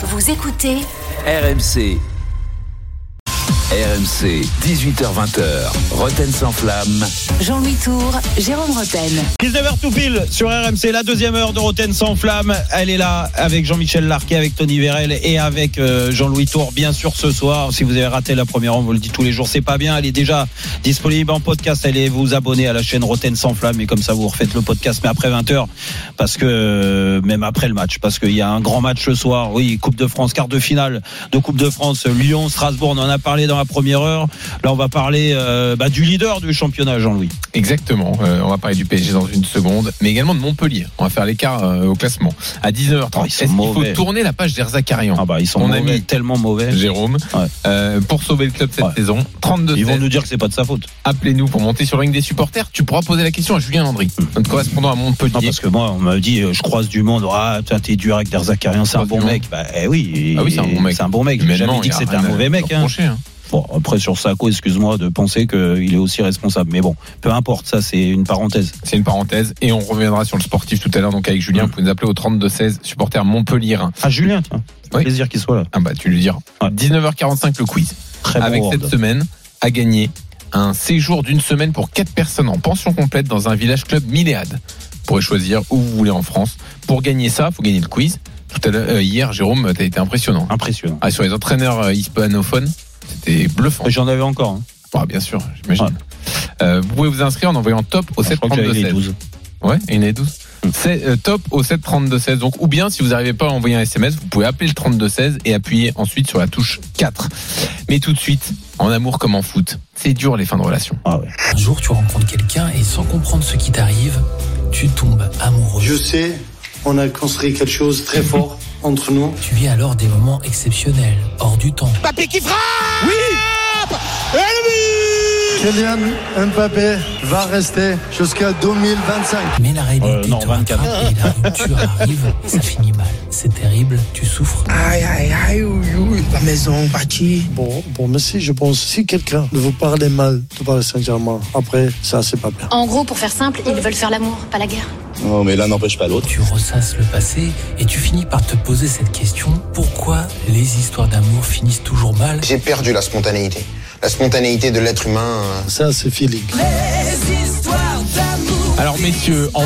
Vous écoutez RMC. RMC, 18h20h, Roten sans flamme. Jean-Louis Tour, Jérôme Roten. 19h tout pile sur RMC, la deuxième heure de Roten sans flamme. Elle est là avec Jean-Michel Larquet, avec Tony Vérel et avec euh, Jean-Louis Tour, bien sûr, ce soir. Si vous avez raté la première, on vous le dit tous les jours, c'est pas bien. Elle est déjà disponible en podcast. Allez vous abonner à la chaîne Roten sans flamme et comme ça vous refaites le podcast, mais après 20h, parce que euh, même après le match, parce qu'il y a un grand match ce soir. Oui, Coupe de France, quart de finale de Coupe de France, Lyon, Strasbourg. On en a parlé dans la première heure. Là, on va parler euh, bah, du leader du championnat, Jean-Louis. Exactement. Euh, on va parler du PSG dans une seconde, mais également de Montpellier. On va faire l'écart euh, au classement. À 19h30, Oh, sont est-ce qu'il faut tourner la page d'Erzakarian Ah bah ils sont Mon mauvais, ami tellement mauvais. Jérôme, Ouais. pour sauver le club cette Ouais. saison. 32 Ils vont nous dire que c'est pas de sa faute. Appelez-nous pour monter sur le ring des supporters. Tu pourras poser la question à Julien Landry, notre correspondant à Montpellier. Non, parce que moi, on m'a dit, je croise du monde. Ah, t'es dur avec Derzakarian, c'est un bon mec. Bah, eh oui. Ah oui, c'est un bon mec. C'est un bon mec. J'ai jamais dit que c'était un mauvais mec. Hein. Bon, après, sur Sako, excuse-moi de penser qu'il est aussi responsable. Mais bon, peu importe, ça, c'est une parenthèse. C'est une parenthèse et on reviendra sur le sportif tout à l'heure. Donc avec Julien, vous pouvez nous appeler au 32 16 supporter Montpellier. Ah, Julien, tiens. Oui. Plaisir qu'il soit là. Ah bah tu lui diras. Ouais. 19h45 le quiz. Très avec bon cette Word. semaine à gagner un séjour d'une semaine pour quatre personnes en pension complète dans un village club Milléade. Vous pourrez choisir où vous voulez en France. Pour gagner ça, faut gagner le quiz. Tout à l'heure, euh, hier, Jérôme, t'as été impressionnant. Impressionnant. Ah, sur les entraîneurs euh, hispanophones, c'était bluffant. Mais J'en avais encore. hein. Ah, bien sûr, j'imagine. Ouais. Euh, vous pouvez vous inscrire en envoyant top au Je crois que j'avais 732 les 16. 12. Ouais, et il y en a 12. Mm. C'est euh, top au 7 32 16. Donc, ou bien si vous n'arrivez pas à envoyer un SMS, vous pouvez appeler le 32 16 et appuyer ensuite sur la touche 4. Mais tout de suite, en amour comme en foot, c'est dur les fins de relation. Ah ouais. Un jour, tu rencontres quelqu'un et sans comprendre ce qui t'arrive, tu tombes amoureux. Je sais, on a construit quelque chose de très fort entre nous. Tu vis alors des moments exceptionnels, hors du temps. Kylian Mbappé va rester jusqu'à 2025. Mais la réalité Euh, non, te 24. rattrape et la rupture arrive et ça finit mal. C'est terrible, tu souffres. Aïe, aïe, aïe, ouïe, ouïe, la maison bâtie. Bon, bon, Messi, je pense, si quelqu'un de vous parler mal de Paris Saint-Germain, après, ça, c'est pas bien. En gros, pour faire simple, ils veulent faire l'amour, pas la guerre. Non, mais l'un n'empêche pas l'autre. Tu ressasses le passé et tu finis par te poser cette question pourquoi les histoires d'amour finissent toujours mal? J'ai perdu la spontanéité. La spontanéité de l'être humain. euh, Ça, c'est feeling. Alors messieurs, en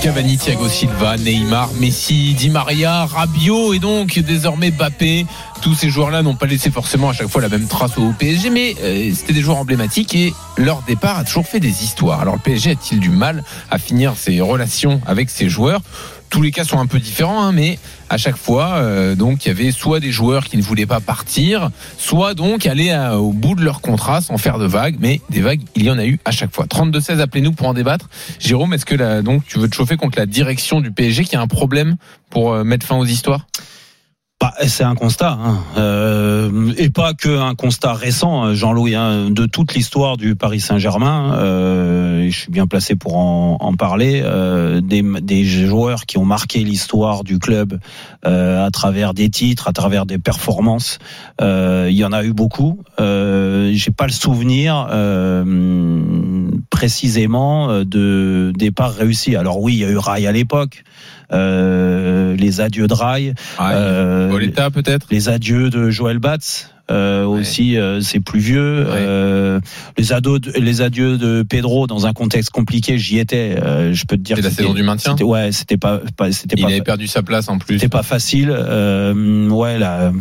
Cavani, Thiago Silva, Neymar, Messi, Di Maria, Rabiot et donc désormais Mbappé. Tous ces joueurs-là n'ont pas laissé forcément à chaque fois la même trace au PSG, mais euh, c'était des joueurs emblématiques et leur départ a toujours fait des histoires. Alors le PSG a-t-il du mal à finir ses relations avec ses joueurs? Tous les cas sont un peu différents, hein, mais à chaque fois, euh, donc il y avait soit des joueurs qui ne voulaient pas partir, soit donc aller au bout de leur contrat sans faire de vagues, mais des vagues, il y en a eu à chaque fois. 32-16, appelez-nous pour en débattre. Jérôme, est-ce que donc tu veux te chauffer contre la direction du PSG qui a un problème pour euh, mettre fin aux histoires? Bah, c'est un constat, hein. Euh, et pas que un constat récent, euh, Jean-Louis, hein, de toute l'histoire du Paris Saint-Germain. Euh, je suis bien placé pour en, en parler. Euh, des, des joueurs qui ont marqué l'histoire du club euh, à travers des titres, à travers des performances. Euh, il y en a eu beaucoup. J'ai pas le souvenir précisément de départ réussi. Alors oui, il y a eu Rai à l'époque. Euh, les adieux de Rai. Euh, Boletta peut-être? les adieux de Joël Batz. Euh, aussi euh, c'est plus vieux. Euh, les ados les adieux de Pedro dans un contexte compliqué j'y étais. Euh, je peux te dire la saison du maintien ouais c'était pas, pas c'était Il pas avait perdu sa place en plus. c'était pas facile. Ouais la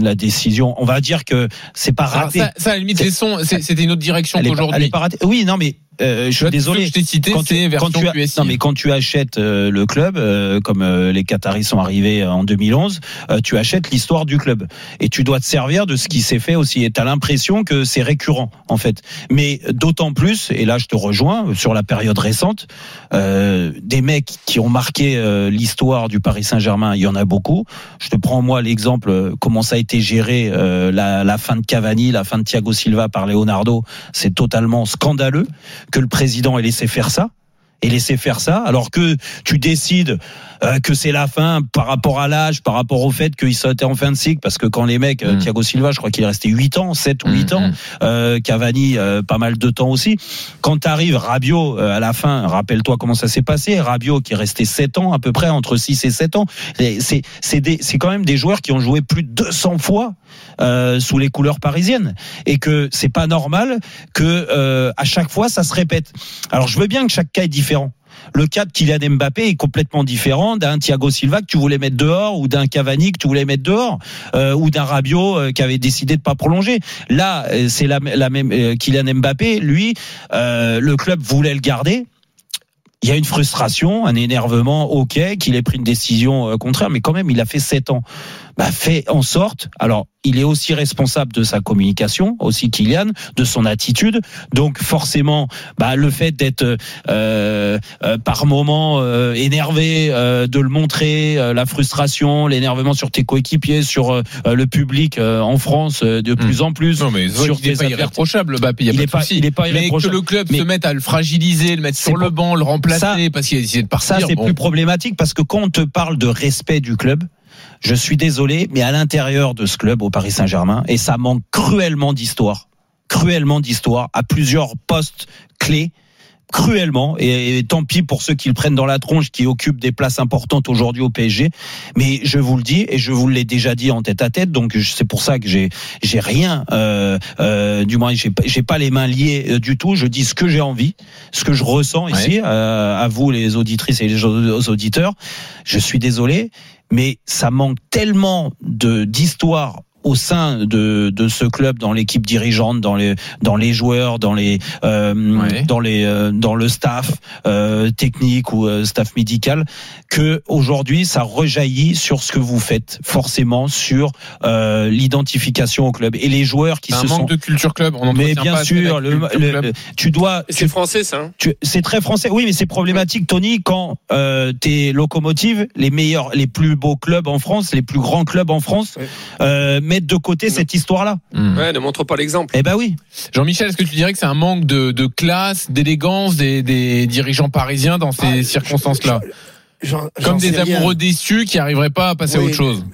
la décision. On va dire que c'est pas raté. ça, ça, à la limite, c'était une autre direction qu'aujourd'hui. oui non mais euh, je suis désolé. je t'ai cité, quand tu, quand tu as- non mais quand tu achètes euh, le club euh, comme les Qataris sont arrivés en 2011 euh, tu achètes l'histoire du club. Et tu dois te servir de ce qui s'est fait aussi. Et tu as l'impression que c'est récurrent en fait. Mais d'autant plus et là je te rejoins sur la période récente euh, des mecs qui ont marqué euh, l'histoire du Paris Saint-Germain il y en a beaucoup. Je te prends moi l'exemple euh, comment ça a été géré la, fin de Cavani la fin de Thiago Silva par Leonardo. C'est totalement scandaleux que le président ait laissé faire ça et laisser faire ça, alors que tu décides euh, que c'est la fin par rapport à l'âge, par rapport au fait qu'ils sont en fin de cycle, parce que quand les mecs, euh, Mm. Thiago Silva, je crois qu'il est resté 8 ans, 7 ou 8 Mm, ans, mm. euh, Cavani, euh, pas mal de temps aussi. Quand t'arrives Rabiot euh, à la fin, rappelle-toi comment ça s'est passé, Rabiot qui est resté 7 ans à peu près, entre 6 et 7 ans, c'est c'est des- c'est quand même des joueurs qui ont joué plus de 200 fois euh, sous les couleurs parisiennes et que c'est pas normal que euh, à chaque fois ça se répète. Alors je veux bien que chaque cas est différent. Le cas de Kylian Mbappé est complètement différent d'un Thiago Silva que tu voulais mettre dehors ou d'un Cavani que tu voulais mettre dehors euh, ou d'un Rabiot euh, qui avait décidé de pas prolonger. Là, euh, c'est la, même Kylian Mbappé, lui, le club voulait le garder. Il y a une frustration, un énervement, ok, qu'il ait pris une décision contraire, mais quand même, il a fait sept ans. Bah, fait en sorte. Alors, il est aussi responsable de sa communication, aussi Kylian, de son attitude. Donc, forcément, bah, le fait d'être euh, euh, par moment euh, énervé, euh, de le montrer, euh, la frustration, l'énervement sur tes coéquipiers, sur euh, le public euh, en France euh, de plus en plus. Non, mais sur il n'est pas irréprochable, Mbappé. Il pas il est pas Mais que le club Mais- se mette à le fragiliser, le mettre sur le banc, le remplacer Ça- parce qu'il a décidé de partir. Ça, c'est bon. plus problématique parce que quand on te parle de respect du club, je suis désolé, mais à l'intérieur de ce club au Paris Saint-Germain, et ça manque cruellement d'histoire, cruellement d'histoire à plusieurs postes clés cruellement et, et tant pis pour ceux qui le prennent dans la tronche qui occupent des places importantes aujourd'hui au PSG mais je vous le dis et je vous l'ai déjà dit en tête à tête donc c'est pour ça que j'ai j'ai rien euh, euh, du moins j'ai pas- les mains liées euh, du tout. Je dis ce que j'ai envie ce que je ressens ici euh, à vous les auditrices et les auditeurs. Je suis désolé mais ça manque tellement de d'histoire au sein de, de ce club, dans l'équipe dirigeante, dans les dans les joueurs, dans les euh, Ouais. dans les euh, dans le staff euh, technique ou euh, staff médical, que aujourd'hui ça rejaillit sur ce que vous faites forcément sur euh, l'identification au club et les joueurs qui C'est un se manque sont. de culture club. On Mais entretient bien pas sûr, le, le- tu dois. C'est français, ça. hein Tu- C'est très français. Oui, mais c'est problématique, Tony, quand euh, tes locomotives, les meilleurs, les plus beaux clubs en France, les plus grands clubs en France, Ouais. Mettent de côté Non. cette histoire-là. Hmm. Ouais, ne montre pas l'exemple. Eh ben oui. Jean-Michel, est-ce que tu dirais que c'est un manque de, de classe, d'élégance des, des dirigeants parisiens dans ces Ah, circonstances-là Comme des rien. amoureux déçus qui n'arriveraient pas à passer à autre chose.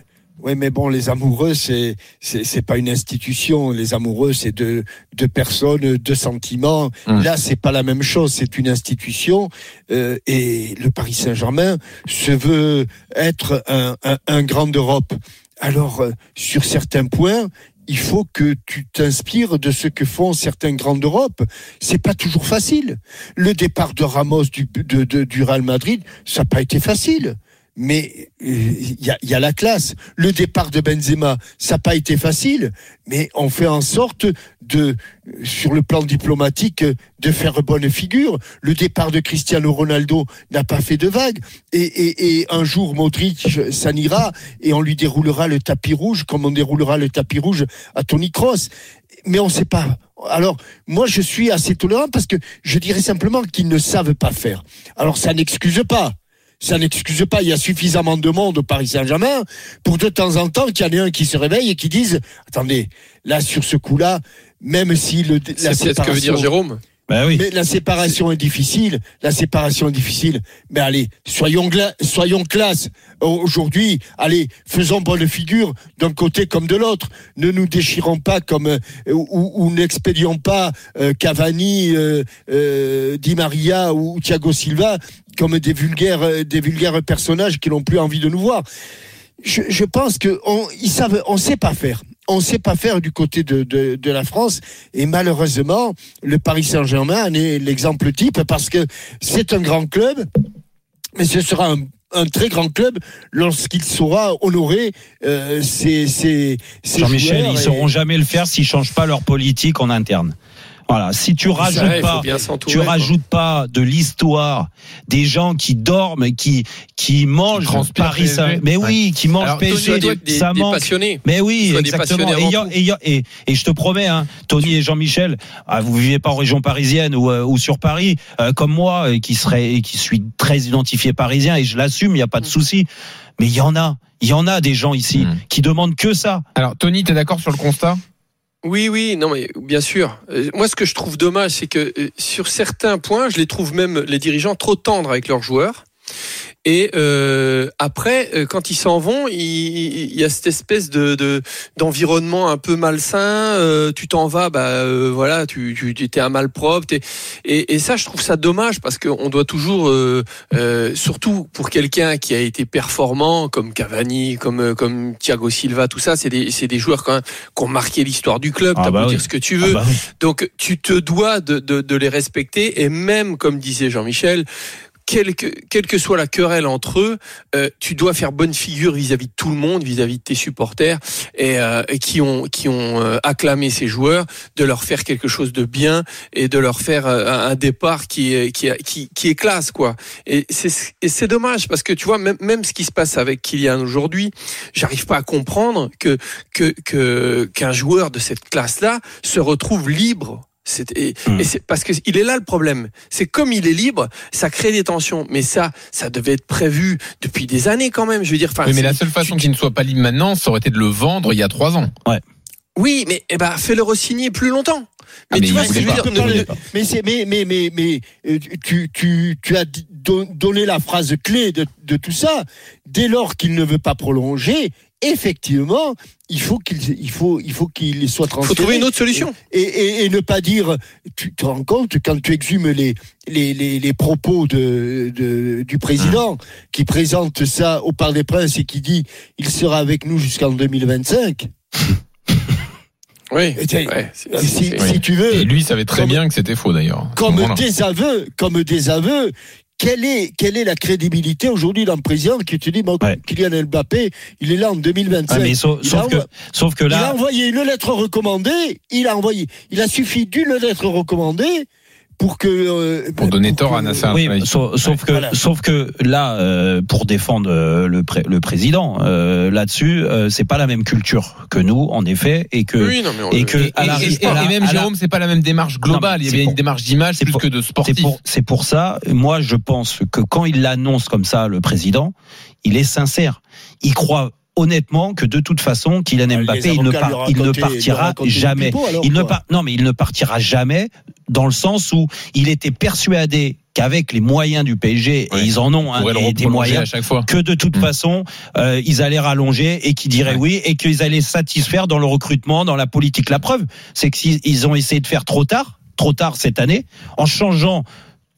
Oui, mais bon, les amoureux, c'est c'est pas une institution. Les amoureux, c'est deux deux personnes, deux sentiments. Hum. Là, c'est pas la même chose. C'est une institution. euh, et le Paris Saint-Germain se veut être un un, un grand d'Europe. Alors, euh, sur certains points. Il faut que tu t'inspires de ce que font certains grands d'Europe. C'est pas toujours facile. Le départ de Ramos du, du Real Madrid, ça n'a pas été facile mais il y, a, y la classe. Le départ de Benzema, ça n'a pas été facile, mais on fait en sorte de, sur le plan diplomatique, de faire bonne figure. Le départ de Cristiano Ronaldo n'a pas fait de vague. Et, un jour, Modric s'en ira et on lui déroulera le tapis rouge comme on déroulera le tapis rouge à Tony Kroos. Mais on ne sait pas. Alors, moi, je suis assez tolérant parce que je dirais simplement qu'ils ne savent pas faire. Alors, ça n'excuse pas ça n'excuse pas. Il y a suffisamment de monde au Paris Saint-Germain pour de temps en temps qu'il y en ait un qui se réveille et qui dise attendez, là sur ce coup-là, même si le C'est ce que veut dire Jérôme. Oui. mais la séparation est difficile. La séparation est difficile. Mais allez, soyons, soyons classe. Aujourd'hui, allez, faisons bonne figure d'un côté comme de l'autre. Ne nous déchirons pas comme euh, ou, ou n'expédions pas euh, Cavani, euh, Di Maria ou Thiago Silva comme des vulgaires, des vulgaires personnages qui n'ont plus envie de nous voir. Je, je pense que on, ils savent, on sait pas faire. On sait pas faire du côté de, de, de la France et malheureusement le Paris Saint-Germain en est l'exemple type parce que c'est un grand club, mais ce sera un, un très grand club lorsqu'il saura honorer euh, ses, ses, ses Jean-Michel, ils et- sauront jamais le faire s'ils changent pas leur politique en interne. Voilà. Si tu rajoutes il faut pas, tu quoi. rajoutes pas de l'histoire des gens qui dorment, et qui qui mangent Paris Saint, PSG. mais oui, qui mangent Alors, PSG, des, ça des manque. passionnés. Mais oui, exactement. Et, et, et- et je te promets, hein, Tony et Jean-Michel, ah, vous vivez pas en région parisienne ou, euh, ou sur Paris, euh, comme moi, et qui serait, et qui suis très identifié parisien, et je l'assume, il n'y a pas de souci. Mais il y en a, il y en a des gens ici Mm. qui demandent que ça. Alors, Tony, t'es d'accord sur le constat? Oui, oui, non, mais bien sûr. Euh, Moi, ce que je trouve dommage, c'est que euh, sur certains points, je les trouve même les dirigeants trop tendres avec leurs joueurs. Et euh, après, euh, quand ils s'en vont, il, il y a cette espèce de de- d'environnement un peu malsain. euh, tu t'en vas, bah euh, voilà, tu tu étais un malpropre. t'es- Et, et ça, je trouve ça dommage parce qu'on doit toujours, euh, euh, surtout pour quelqu'un qui a été performant comme Cavani, comme comme Thiago Silva, tout ça, c'est des c'est des joueurs quand même qui ont marqué l'histoire du club. Ah T'as bah oui. dire ce que tu veux. Ah bah oui. Donc tu te dois de, de, de les respecter et même comme disait Jean-Michel, quelle que, quelle que soit la querelle entre eux, euh, tu dois faire bonne figure vis-à-vis de tout le monde, vis-à-vis de tes supporters et, euh, et qui ont qui ont euh, acclamé ces joueurs, de leur faire quelque chose de bien et de leur faire euh, un départ qui qui, qui, qui est classe quoi. Et c'est dommage parce que tu vois même même ce qui se passe avec Kylian aujourd'hui, j'arrive pas à comprendre que que qu'un joueur de cette classe là se retrouve libre Et, Hmm. et c'est parce que il est là le problème. C'est comme il est libre, ça crée des tensions. Mais ça, ça devait être prévu depuis des années quand même. Je veux dire, Oui, mais la seule façon qu'il ne soit pas libre maintenant, ça aurait été de le vendre il y a trois ans. oui, mais eh ben, fais-le re-signer plus longtemps. Ah, Mais mais tu vois il ce que je veux dire? Mais, mais c'est mais mais mais mais euh, tu tu tu as donné la phrase clé de, de tout ça. Dès lors qu'il ne veut pas prolonger, effectivement, il faut qu'il il faut il faut qu'il soit Il transféré. faut trouver une autre solution. et, et, et ne pas dire, tu te rends compte quand tu exhumes les, les, les, les propos de, de- du président qui présente ça au Parc des Princes et qui dit il sera avec nous jusqu'en 2025. Oui. Ouais, c'est- Si, tu veux, Et lui savait très Comme- bien que c'était faux d'ailleurs. comme moment-là. désaveu, comme désaveu, quelle est, quelle est la crédibilité aujourd'hui d'un président qui te dit, bon, Ouais. Kylian Mbappé, il est là en 2025. Ah, mais sauf, Il sauf a que, sauf que il a là, envoyé une lettre recommandée, il a envoyé, il a suffi d'une lettre recommandée pour que euh, Pour donner tort que- à Nasser. oui, sauf, sauf que, Voilà. sauf que là, euh, pour défendre euh, le, pré- le président, euh, là-dessus, euh, c'est pas la même culture que nous, en effet, et que Oui, non, mais on et que Et, à la- et- et- à la- et même à la- Jérôme, c'est pas la même démarche globale. Non, il y pour- une démarche d'image c'est plus pour- que de C'est sportif. pour, c'est pour ça, moi je pense que quand il l'annonce comme ça, le président, il est sincère. Il croit honnêtement que de toute façon, Kylian Mbappé, il ne, par- il ne partira jamais. alors, Il ne par- non, mais il ne partira jamais dans le sens où il était persuadé qu'avec les moyens du PSG, Ouais. et ils en ont hein, des, des moyens, à chaque fois. que de toute Mm. façon, euh, ils allaient rallonger et qu'ils diraient Ouais. oui et qu'ils allaient satisfaire dans le recrutement, dans la politique. La preuve, c'est qu'ils ils ont essayé de faire trop tard, trop tard cette année, en changeant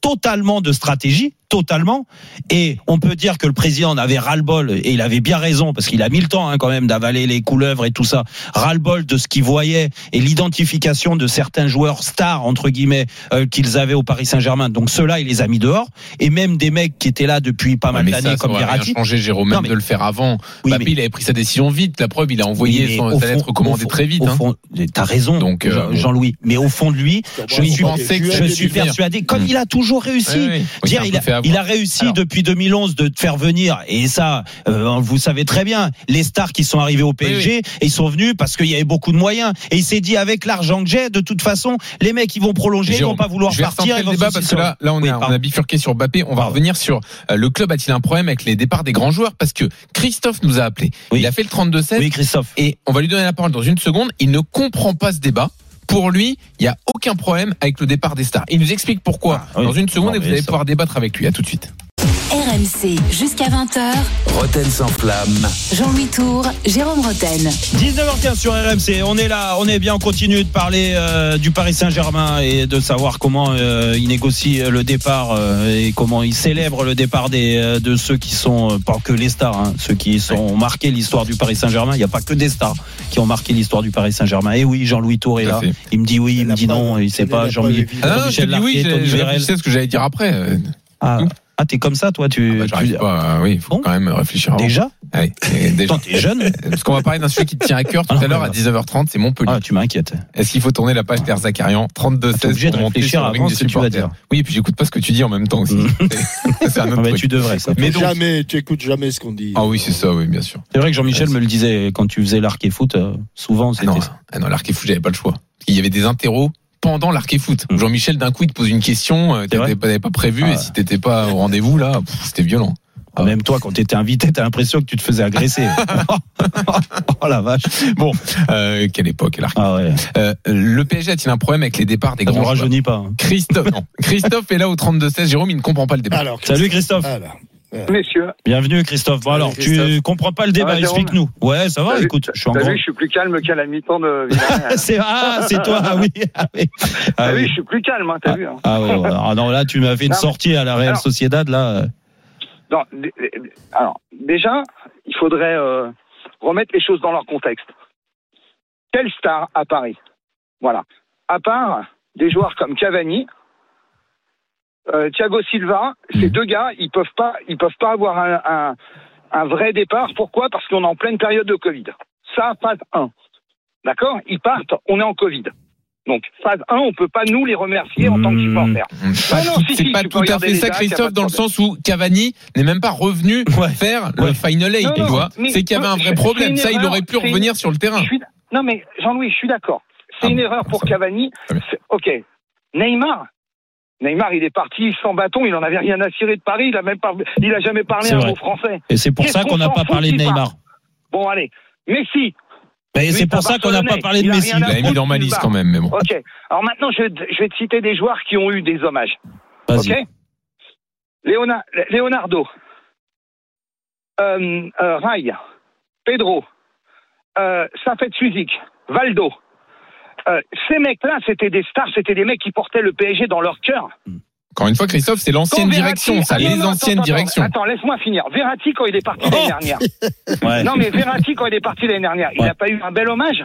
totalement de stratégie, totalement. Et on peut dire que le président en avait ras-le-bol, et il avait bien raison, parce qu'il a mis le temps hein, quand même d'avaler les couleuvres et tout ça, ras-le-bol de ce qu'il voyait et l'identification de certains joueurs stars, entre guillemets, euh, qu'ils avaient au Paris Saint-Germain. Donc ceux-là, il les a mis dehors. Et même des mecs qui étaient là depuis pas Ouais, mal d'années, ça comme aurait rien Verratti. changé, Jérôme, Non, même mais- de le faire avant. Oui, Mbappé, mais- il avait pris sa décision vite. La preuve, il a envoyé Oui, son, sa fond- lettre fond- très vite. Au hein. t'as raison, Donc, euh. Jean-Louis. Mais au fond de lui, je il suis, je suis persuadé, comme Mm. il a toujours réussi. Oui, Dire, il, a, avoir. il a réussi Alors. depuis 2011 de te faire venir, et ça, euh, vous savez très bien, les stars qui sont arrivés au PSG, et ils sont venus parce qu'il y avait beaucoup de moyens. Et il s'est dit, avec l'argent que j'ai, de toute façon, les mecs, ils vont prolonger, ils Jérôme, vont pas vouloir je vais partir. ils le débat parce que là, là on, Oui, a, on a bifurqué sur Mbappé. On va revenir sur euh, le club a-t-il un problème avec les départs des grands joueurs? Parce que Christophe nous a appelé. Oui. Il a fait le 32-16 Oui, Christophe. et on va lui donner la parole dans une seconde. Il ne comprend pas ce débat. Pour lui, il n'y a aucun problème avec le départ des stars. Il nous explique pourquoi Ah, oui. dans une seconde Non, et vous allez ça- pouvoir débattre avec lui. À tout de suite. RMC jusqu'à 20h. Roten sans flamme. Jean-Louis Tour, Jérôme Roten. 19h15 sur RMC, on est là, on est bien, on continue de parler euh, du Paris Saint-Germain et de savoir comment euh, il négocie le départ euh, et comment il célèbre le départ des, euh, de ceux qui sont, euh, pas que les stars, hein, ceux qui sont, ont marqué l'histoire du Paris Saint-Germain. Il n'y a pas que des stars qui ont marqué l'histoire du Paris Saint-Germain. Et oui, Jean-Louis Tour est là. fait. Il me dit oui, il me dit non, il sait elle est pas. Jean-Michel Ah non, je te Jean-Michel dis oui, Larquet, je, Tony Vérel. à ce que j'allais dire après. Euh, Ah, ah, t'es comme ça, toi, tu, ah bah, tu- pas. euh, oui, il faut Bon. quand même réfléchir avant. déjà. Ouais, et déjà. T'es jeune. Parce qu'on va parler d'un sujet qui te tient à cœur tout Ah non, à l'heure à mais 19h30, c'est Montpellier. Ah, tu m'inquiètes. Est-ce qu'il faut tourner la page d'Air Zakarian 32 T'es 16 obligé de réfléchir avant des ce que tu vas supporters. dire. Oui, et puis j'écoute pas ce que tu dis en même temps aussi. Mm. C'est- C'est un Ah, autre truc. tu devrais. Ça. Mais donc- jamais, tu écoutes jamais ce qu'on dit. Ah oui, c'est ça, oui, bien sûr. C'est vrai que Jean-Michel me le disait quand tu faisais l'arc et foot, euh, souvent Ah c'était ah non l'arc et foot, j'avais pas le choix. Il y avait des interros pendant l'arc et foot. Mm. Jean-Michel d'un coup il te pose une question, euh, C'est vrai t'avais pas, t'avais pas prévu Ah et si t'étais pas au rendez-vous là, c'était violent. Ah, Même toi, quand t'étais invité, t'as l'impression que tu te faisais agresser. oh la vache. Bon, euh, quelle époque, là. Ah ouais. Euh, le PSG a-t-il un problème avec les départs des Ça ne grands joueurs rajeunit pas. hein. Christophe, non. Christophe est là au 32-16. Jérôme, il ne comprend pas le débat. Alors, Salut Christophe. alors, Messieurs, Bienvenue Christophe. Bon alors, tu comprends pas le débat, Jérôme explique-nous. Ouais, ça va, écoute, je suis en vu, je suis plus calme qu'à la mi-temps de. C'est ah, c'est toi, ah oui. Ah oui. Ah T'as vu, oui. je suis plus calme, hein, t'as vu. hein. Ah ouais, ouais. Ah non, là tu m'as fait une Non, sortie à la Real Alors- Sociedad là. Non, alors, déjà, il faudrait euh, remettre les choses dans leur contexte. Quelle star à Paris? Voilà. À part des joueurs comme Cavani, euh, Thiago Silva, ces deux gars, ils peuvent pas, ils peuvent pas avoir un, un, un vrai départ. Pourquoi? Parce qu'on est en pleine période de Covid. Ça, phase 1. D'accord? Ils partent, on est en Covid. Donc, phase 1, on peut pas nous les remercier en tant que supporters. Pas non, tout- si, c'est si, pas tout à fait ça, Christophe, dans le sens où Cavani n'est même pas revenu Ouais. faire Ouais. le final tu vois. C'est qu'il y avait un vrai problème. Ça, il aurait pu une- revenir sur le terrain. Suis- Non, mais Jean-Louis, je suis d'accord. C'est Ah une bon, erreur pour Cavani. Ok. Neymar. Neymar, il est parti sans bâton, il en avait rien à cirer de Paris, il a même pas, il a jamais parlé un vrai. mot français. Et c'est pour Qu'est-ce ça qu'on n'a pas parlé de Neymar. Bon, allez. Messi. Mais Lui, c'est pour ça qu'on n'a pas parlé de Il Messi. Il l'avait mis dans ma liste quand même, mais bon. Ok. Alors maintenant, je, je vais te citer des joueurs qui ont eu des hommages. Vas-y. Ok Léona- Leonardo, euh, euh, Rai, Pedro, euh, Safet Suzik, Valdo. Euh, ces mecs-là, c'était des stars, c'était des mecs qui portaient le PSG dans leur cœur. Encore une fois, Christophe, c'est l'ancienne direction, ça, Ah, les non, anciennes attends, directions. Attends, laisse-moi finir. Verratti, quand il est parti l'année Oh dernière. Ouais. Non, mais Verratti, quand il est parti l'année dernière, il n'a pas eu un bel hommage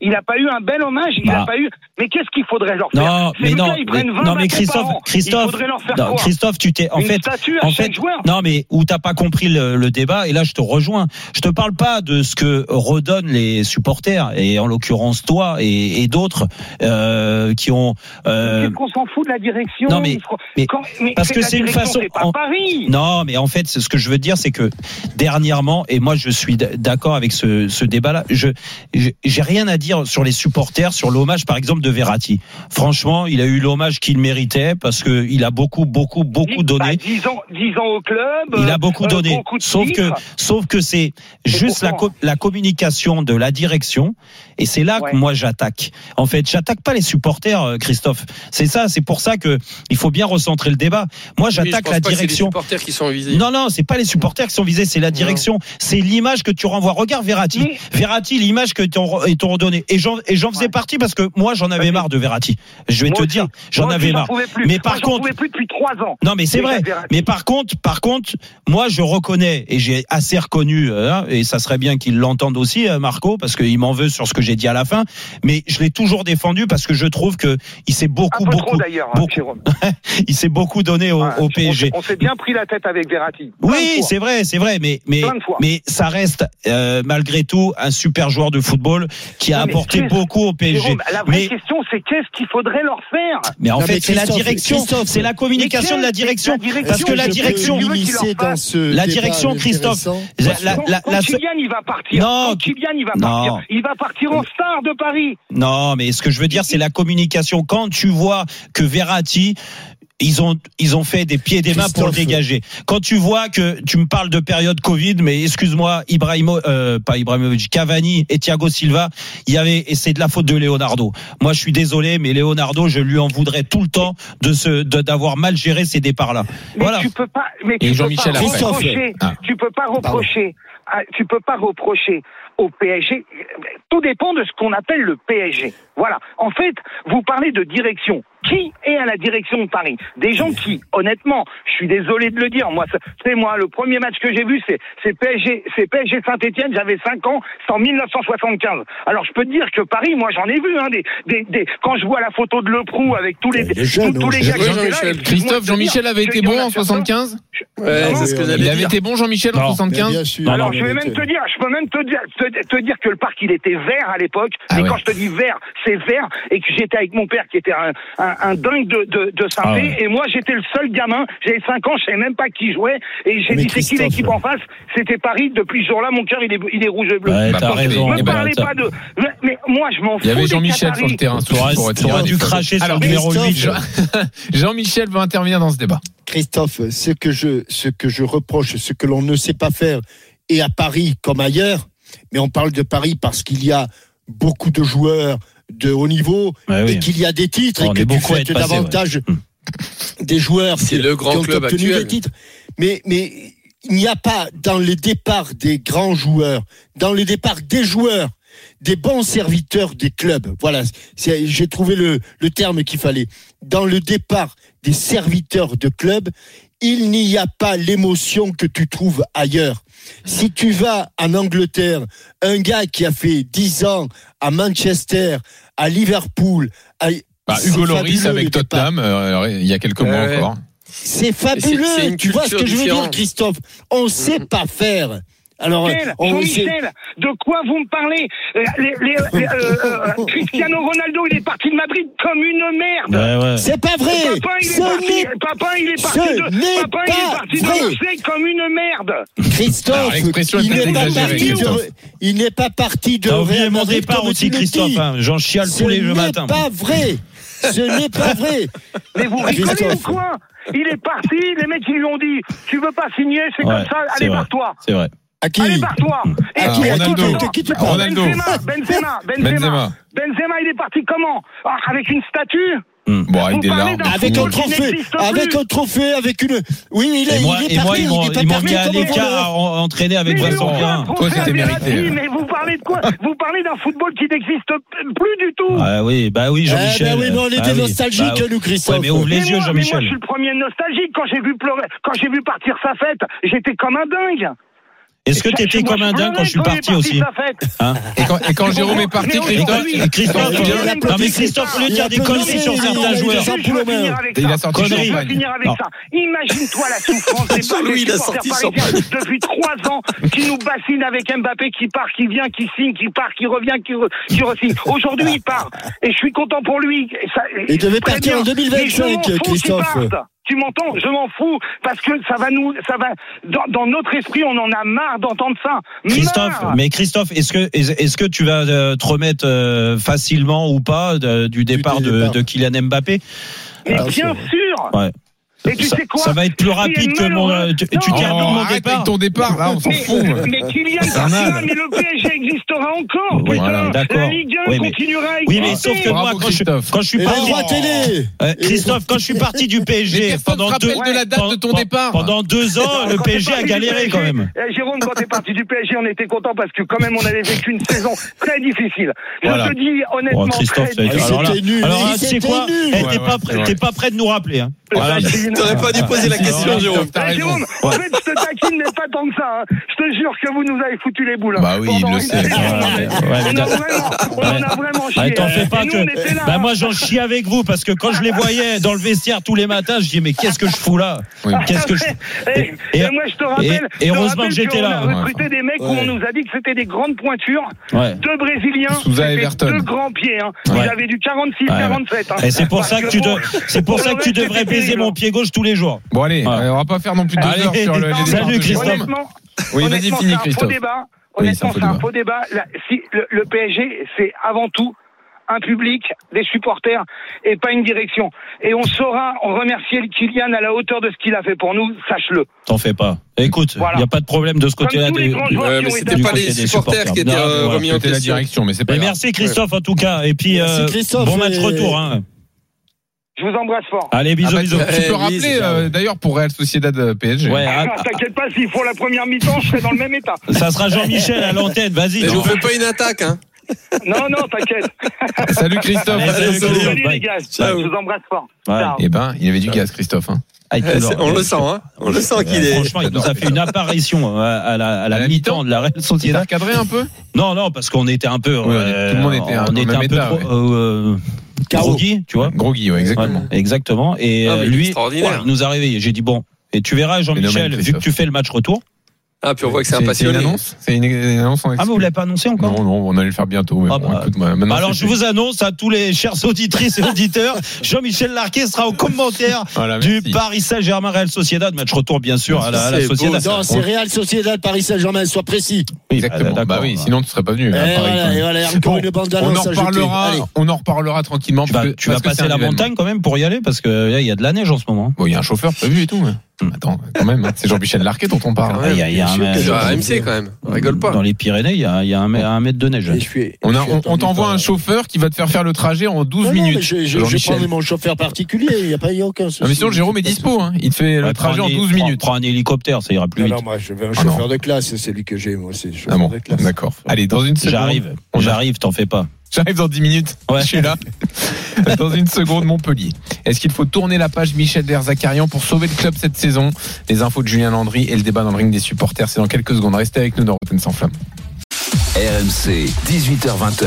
il n'a pas eu un bel hommage, il n'a Bah. pas eu. Mais qu'est-ce qu'il faudrait leur faire Non, mais non, mais- 20 non, mais Christophe. Christophe, non, Christophe, tu t'es, en Une fait, en fait, joueur non, mais où t'as pas compris le, le débat, et là je te rejoins. Je te parle pas de ce que redonnent les supporters, et en l'occurrence toi et, et d'autres euh, qui ont. euh, Qu'est-ce qu'on s'en fout de la direction non, mais- mais- quand- mais parce que c'est une façon- pas en- Paris. Non, mais en fait, ce que je veux dire, c'est que dernièrement, et moi je suis d'accord avec ce, ce débat-là, je je- j'ai rien à dire sur les supporters, sur l'hommage par exemple de Verratti. Franchement, il a eu l'hommage qu'il méritait parce que il a beaucoup, beaucoup, beaucoup donné. Bah, 10 ans, 10 ans au club. Il a beaucoup euh, donné. beaucoup sauf que, sauf que c'est juste la, pourquoi co- la communication de la direction. Et c'est là Ouais. que moi j'attaque. En fait, j'attaque pas les supporters, euh, Christophe. C'est ça. C'est pour ça que il faut bien recentrer le débat. Moi, j'attaque la pas que c'est les direction. supporters qui sont visés. Non, non, c'est pas les supporters qui sont visés, c'est la direction. C'est l'image que tu renvoies. Regarde Verratti. Mais- Verratti, l'image que t'ont et t'ont redonné. Et j'en et j'en faisais Ouais. partie parce que moi j'en avais marre de Verratti. Je vais Moi te aussi. dire, j'en Moi avais marre. plus. Mais Moi, par j'en contre, pouvais plus depuis 3 ans. non, mais c'est vrai. Mais par contre, par contre, moi, je reconnais et j'ai assez reconnu, euh, et ça serait bien qu'il l'entende aussi, euh, Marco, parce qu'il m'en veut sur ce que j'ai dit à la fin. Mais je l'ai toujours défendu parce que je trouve que il s'est Un beaucoup, peu beaucoup, trop hein, beaucoup, il s'est beaucoup donné au, Ouais, au PSG. On s'est bien pris la tête avec Verratti. Oui, c'est vrai, c'est vrai, mais mais mais ça reste euh, malgré tout un super joueur de football qui a apporté beaucoup au PSG. Jérôme, la vraie Mais question, c'est qu'est-ce qu'il faudrait leur faire mais en Non, fait, c'est la direction, c'est la communication de la direction, la direction, parce que la direction, dans ce La direction, Christophe. la, la, quand, la- quand la- Kylian il va partir, Non, quand Kylian il va non. partir, il va partir en star de Paris. Non, mais ce que je veux dire, c'est la communication. Quand tu vois que Verratti, ils ont, ils ont fait des pieds et des mains pour le dégager. Quand tu vois que tu me parles de période Covid, mais excuse-moi, Ibrahimo, euh, pas Ibrahimovic, Cavani et Thiago Silva, il y avait, et c'est de la faute de Leonardo. Moi, je suis désolé, mais Leonardo, je lui en voudrais tout le temps de ce, d'avoir mal géré ces départs-là. Mais Voilà. tu peux pas, mais Et tu peux Jean-Michel pas reprocher, Ah. tu peux pas reprocher, à- tu peux pas reprocher au PSG. Tout dépend de ce qu'on appelle le PSG. Voilà. En fait, vous parlez de direction. Qui est à la direction de Paris? Des gens qui, honnêtement, je suis désolé de le dire, moi, c'est- moi, le premier match que j'ai vu, c'est c'est PSG, c'est PSG Saint-Etienne, j'avais 5 ans, c'est en 1975. Alors je peux te dire que Paris, moi j'en ai vu, hein, des, des, des, quand je vois la photo de Leproux avec tous les, Il est jeune, tous, tous les hein, gars qui Jean- étaient là, Christophe, Jean-Michel avait été bon en certains- 75 Ouais, Non, ce que Il dire. avait été bon Jean-Michel en Non. 75 Bien sûr. Alors, je vais même te dire, je peux même te dire, te, te dire que le parc il était vert à l'époque. Ah mais ouais. quand je te dis vert, c'est vert, et que j'étais avec mon père qui était un, un, un, dingue de, de, de. Ah ouais. Et moi, j'étais le seul gamin. J'avais 5 ans, je savais même pas qui jouait. Et j'ai dit, c'est qui l'équipe en face? C'était Paris. Depuis ce jour-là, mon cœur, il est, il est rouge et bleu. Ouais, Bah, t'as raison. Me Eh ben, parlez pas de. Mais, mais moi, je m'en fous. Il y avait Jean-Michel sur le terrain T'aurais dû cracher sur Alors, le numéro 8. Jean- Jean-Michel veut intervenir dans ce débat. Christophe, ce que je, ce que je reproche, ce que l'on ne sait pas faire, et à Paris comme ailleurs, mais on parle de Paris parce qu'il y a beaucoup de joueurs de haut niveau Ouais, oui. et qu'il y a des titres On et que tu être passé, davantage des joueurs C'est qui, le grand qui ont club obtenu actuel. des titres. Mais, mais il n'y a pas dans le départ des grands joueurs, dans le départ des joueurs, des bons serviteurs des clubs. Voilà, j'ai trouvé le, le terme qu'il fallait. Dans le départ des serviteurs de clubs, il n'y a pas l'émotion que tu trouves ailleurs. Si tu vas en Angleterre, un gars qui a fait 10 ans à Manchester, à Liverpool, à, Bah, c'est Hugo Loris fabuleux, avec. Tottenham, euh, il y a quelques mois encore. C'est fabuleux. tu vois ce que je veux dire. Christophe? On sait pas faire. Alors, Michel, on Jean-Michel, de quoi vous me parlez Euh, les- les- les- euh, euh, Cristiano Ronaldo, il est parti de Madrid comme une merde. Ouais, ouais. c'est pas vrai. Papa, il est Ce parti, n'est papa, il est parti ce de, papa, il est pas parti de vrai. Marseille comme une merde. Alors, Christophe, est il n'est pas parti de, il n'est pas parti de T'as oublié mon départ aussi, Christophe. hein. J'en chiale Ce tous les n'est matins. pas vrai. Ce n'est pas vrai. Mais vous rigolez ou quoi? Il est parti, les mecs ils lui ont dit Tu veux pas signer, c'est Ouais, comme ça, c'est allez vrai. barre-toi. C'est vrai. À qui Allez barre-toi. Et Ah, puis, Ronaldo. attends, De qui tu parles Ronaldo. Benzema, Benzema, Benzema, Benzema. Benzema, il est parti comment Ah, Avec une statue Bon, avec des larmes. Avec un qui trophée, avec un trophée, avec une. Oui, il est, Et moi, il est et moi parti. ils m'ont il est pas ils m'ont parti mis à entraîner avec Mais Vincent pas Toi, c'était mérité. Mais vous parlez de quoi Vous parlez d'un football qui n'existe plus du tout. Ah oui, bah oui, Eh Jean-Michel. ben oui, mais on était Ah oui. nostalgiques, Bah, nous, Christophe. Ouais, mais ouvre les Mais yeux, moi, mais moi, je Jean-Michel. suis le premier nostalgique. Quand j'ai vu pleurer, quand j'ai vu partir sa fête, j'étais comme un dingue. Est-ce que t'étais comme un dingue quand je suis parti aussi hein Et quand, et quand Jérôme est parti, Christophe, Christophe, Il a non mais Christophe, de dire des conneries sur il a- certains il a- joueurs. Il ça. a sorti. Imagine-toi la souffrance des, parisiens depuis trois ans qui nous bassinent avec Mbappé qui part, qui vient, qui signe, qui part, qui revient, qui, re, qui re-signe. Aujourd'hui, il part. Et je suis content pour lui. Il devait partir en 2025, Mais je m'en fous qu'il Christophe. Tu m'entends Je m'en fous parce que ça va nous, ça va dans, dans notre esprit, on en a marre d'entendre ça. Christophe, Marre. mais Christophe, est-ce que est- est-ce que tu vas euh, te remettre euh, facilement ou pas du départ de, départ. de Kylian Mbappé? Mais Ah, bien sûr. Ouais. Et tu ça, sais quoi ça va être plus rapide que mon. malheureux- Tu, tu termines Oh, mon départ. avec ton départ, là, on s'en Mais, fout. mais Kylian âne. mais le PSG existera encore. Oui, putain. voilà, d'accord. La Ligue 1 Oui, mais- continuera à Oui, mais exister. sauf que Bravo, moi, quand je, Christophe. quand je suis parti, télé. Euh, Christophe, quand je suis parti du PSG pendant deux, de la date de ton départ. pendant deux ans, le PSG a galéré quand même. eh, Jérôme, quand t'es parti du PSG, on était content parce que quand même on avait vécu une saison très difficile. Je te dis honnêtement Christophe, très ça a été- alors là, c'était nul. alors tu sais quoi. Eh, pas, prêt- t'es pas prêt de nous rappeler. Hein. Voilà. T'aurais pas dû poser la question, Jérôme. Eh, en fait, je te taquine, mais pas tant que ça. hein. Je te jure que vous nous avez foutu les boules. hein. Bah oui, il le sait. on on, on en a vraiment chié. Ouais, T'en fais pas que. on Bah hein. moi j'en chie avec vous parce que quand je les voyais dans le vestiaire tous les matins, je dis mais qu'est-ce que je fous là? Qu'est-ce que je Et, Et- et moi, je te rappelle, et- et je te heureusement rappelle que j'étais là. a recruté des mecs où on nous a dit que c'était des grandes pointures, deux Brésiliens, deux grands pieds. Hein. Ils avaient du 46-47. hein. Et c'est pour ça que tu c'est pour ça que tu devrais baiser mon pied gauche tous les jours. Bon, allez, Ouais. euh, on va pas faire non plus deux Allez, heures sur le, salut, Christophe. Oui, vas-y, finis, c'est un faux Christophe. Honnêtement, c'est un faux débat. La- si, le, le PSG, c'est avant tout un public, des supporters et pas une direction. Et on saura on remercier le Kylian à la hauteur de ce qu'il a fait pour nous, sache-le. T'en fais pas. Écoute, il Voilà. n'y a pas de problème de ce côté-là. des- mais c'était été pas les des supporters qui étaient supporters. euh, remis en C'était la question. direction, mais c'est pas Mais merci Christophe en tout cas. Et puis Merci, euh, Christophe, bon match et- retour. Hein. Je vous embrasse fort. Allez Ah bisous bah, bisous. tu, tu peux Eh, oui, rappeler euh, d'ailleurs pour Real Sociedad euh, PSG. Ouais, Ah, ah, T'inquiète pas, s'ils font la première mi-temps, je serai dans le même état. ça sera Jean-Michel à l'antenne. Vas-y. Mais je vous fais pas une attaque, hein. Non, non, t'inquiète. Salut Christophe. Allez, salut. salut. Les gars. Ciao. Je vous embrasse fort. Ouais. Ciao. Eh ben, il avait du gaz, Christophe. hein. Ah, Eh, On le sent, hein. On le sent qu'il est. Franchement, il nous a fait une apparition euh, à la, à la À la mi-temps de la Real Il Sociedad. t'a recadré un peu Non, non, parce qu'on était un peu. Tout le monde était un- on était peu état, trop, ouais. euh, Groggy, tu vois. Groggy, ouais, exactement. Ouais, exactement. Et Ah, euh, lui, ouais, il nous a réveillé. J'ai dit bon. Et tu verras, Jean-Michel, vu que tu fais le match retour, Ah, puis on voit que c'est un C'est une passionné. annonce C'est une, une annonce en Ah, mais vous l'avez pas annoncé encore Non, non, on allait le faire bientôt. mais Ah bon, bah. écoute, moi, maintenant, Alors je fait. vous annonce à tous les chers auditrices et auditeurs, Jean-Michel Larquet sera au commentaire Voilà, du. Paris Saint-Germain Real Sociedad. Match retour bien sûr à la, à la C'est beau, Sociedad. Non, c'est Real Sociedad, Paris Saint-Germain, sois précis. Exactement. bah, Bah oui, sinon tu serais pas venu. Et à Paris, quand voilà, même. et voilà, encore Bon, une bande on en reparlera. On en reparlera tranquillement. Tu vas, parce que- tu vas passer la montagne quand même pour y aller parce que il y a de la neige en ce moment. Bon, il y a un chauffeur prévu et tout. Hein. Attends, quand même, hein. c'est Jean-Michel Larquet dont on parle. Ah, il y a, y a un, mètre- RMC quand même. On rigole pas. Dans les Pyrénées, il y a, il y a un, mè- un mètre de neige. Et je suis- On, on- t'envoie un chauffeur qui va te faire faire le trajet en 12 Non, non, minutes. Je, je, je Jean-Michel. prendrai mon chauffeur particulier, il n'y a pas y a aucun souci. Ah, mais sinon, Jérôme est dispo. Hein. Il te fait le trajet prends en un hé- 12 prends- minutes. Prends un hélicoptère, ça ira plus Non, vite. non, moi je veux un Ah, chauffeur non. de classe, c'est lui que j'ai, moi, c'est le chauffeur Ah bon, de classe. d'accord. Allez, dans une seconde. J'arrive, j'arrive, t'en fais pas. J'arrive dans 10 minutes. Ouais. Je suis là. dans une seconde, Montpellier. Est-ce qu'il faut tourner la page Michel Derzakarian pour sauver le club cette saison? Les infos de Julien Landry et le débat dans le ring des supporters, c'est dans quelques secondes. Restez avec nous dans Rotten sans flamme. RMC, 18h20h,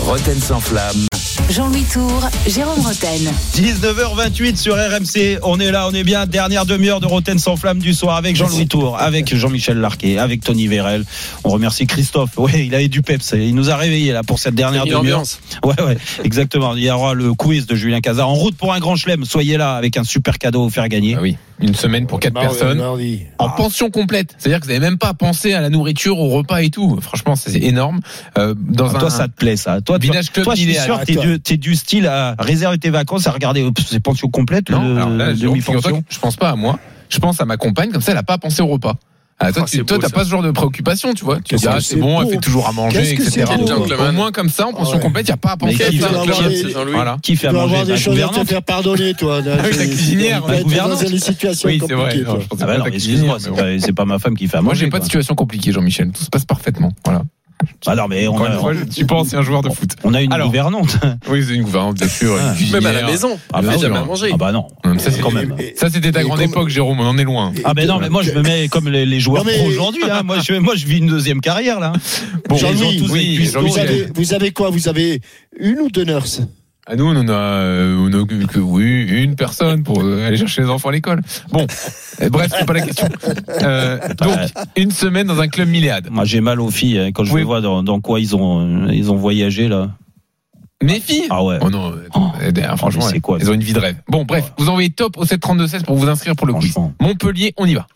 Roten sans flamme. Jean-Louis Tour, Jérôme Roten. 19h28 sur RMC. On est là, on est bien. Dernière demi-heure de Roten sans flamme du soir avec Jean-Louis Tour, avec Jean-Michel Larquet, avec Tony Vérel. On remercie Christophe. Ouais, il avait du peps. Il nous a réveillés là pour cette dernière Une demi-heure. ambiance. Ouais, ouais, exactement. Il y aura le quiz de Julien Cazard en route pour un grand chelem. Soyez là avec un super cadeau offert gagner. Ah oui, une semaine pour 4 Mardi, personnes. mardi. En pension complète, c'est-à-dire que vous n'avez même pas pensé à la nourriture, au repas et tout. Franchement, c'est énorme. Euh, dans Ah, un toi, ça te plaît, ça. Toi, toi, village club toi, je suis idéal. sûr que. Du, t'es du style à réserver tes vacances, à regarder euh, ces pensions complètes, Non, le- demi-pension. je pense pas à moi. Je pense à ma compagne, comme ça, elle a pas pensé au repas. Ah, toi, Oh, tu c'est ça. pas ce genre de préoccupation, tu vois. Tu dis, ah, c'est c'est bon, elle fait toujours à manger, etc. c'est beau. Gentleman. Au moins, comme ça, en pension Ouais. complète, il n'y a pas à penser à qui C'est. Voilà. Qui fait Tu à manger avoir des La choses à te faire pardonner, toi. Ah la cuisinière, être gouvernante. dans une situation Oui, c'est vrai. compliquée, Ah c'est pas, c'est ma femme qui fait à Moi, manger. j'ai pas de situation compliquée, Jean-Michel. Tout se passe parfaitement. Voilà. Ah non, mais on Encore une a, fois, je ne suis pas ancien joueur de foot. on a une Alors. gouvernante. Oui, c'est une gouvernante, bien sûr. une Même à la maison. Ah bah jamais non. à manger. Ah bah non. Ça, c'est Quand même. Et- Ça, c'était ta grande comme- époque, Jérôme. On en est loin. Ah ben non, mais moi je me mets comme les, les joueurs Non, mais- pro aujourd'hui. Hein. Moi, je, moi, je vis une deuxième carrière là. Bon, Jean-Louis, tous oui, cuistots. Vous avez, vous avez quoi? Vous avez une ou deux nurses? À nous, on en a, euh, on a que, que- oui, une personne pour euh, aller chercher les enfants à l'école. Bon, Euh, bref, c'est pas la question. Euh, donc, une semaine dans un club milléade. Moi, j'ai mal aux filles hein, quand je Oui. les vois dans, dans quoi ils ont, ils ont voyagé là. Mes filles? Ah ouais. Oh non, euh, euh, derrière, franchement, c'est elles- quoi, elles ont une vie de rêve. Bon, bref, vous envoyez top au 732-16 pour vous inscrire pour le quiz. Montpellier, on y va.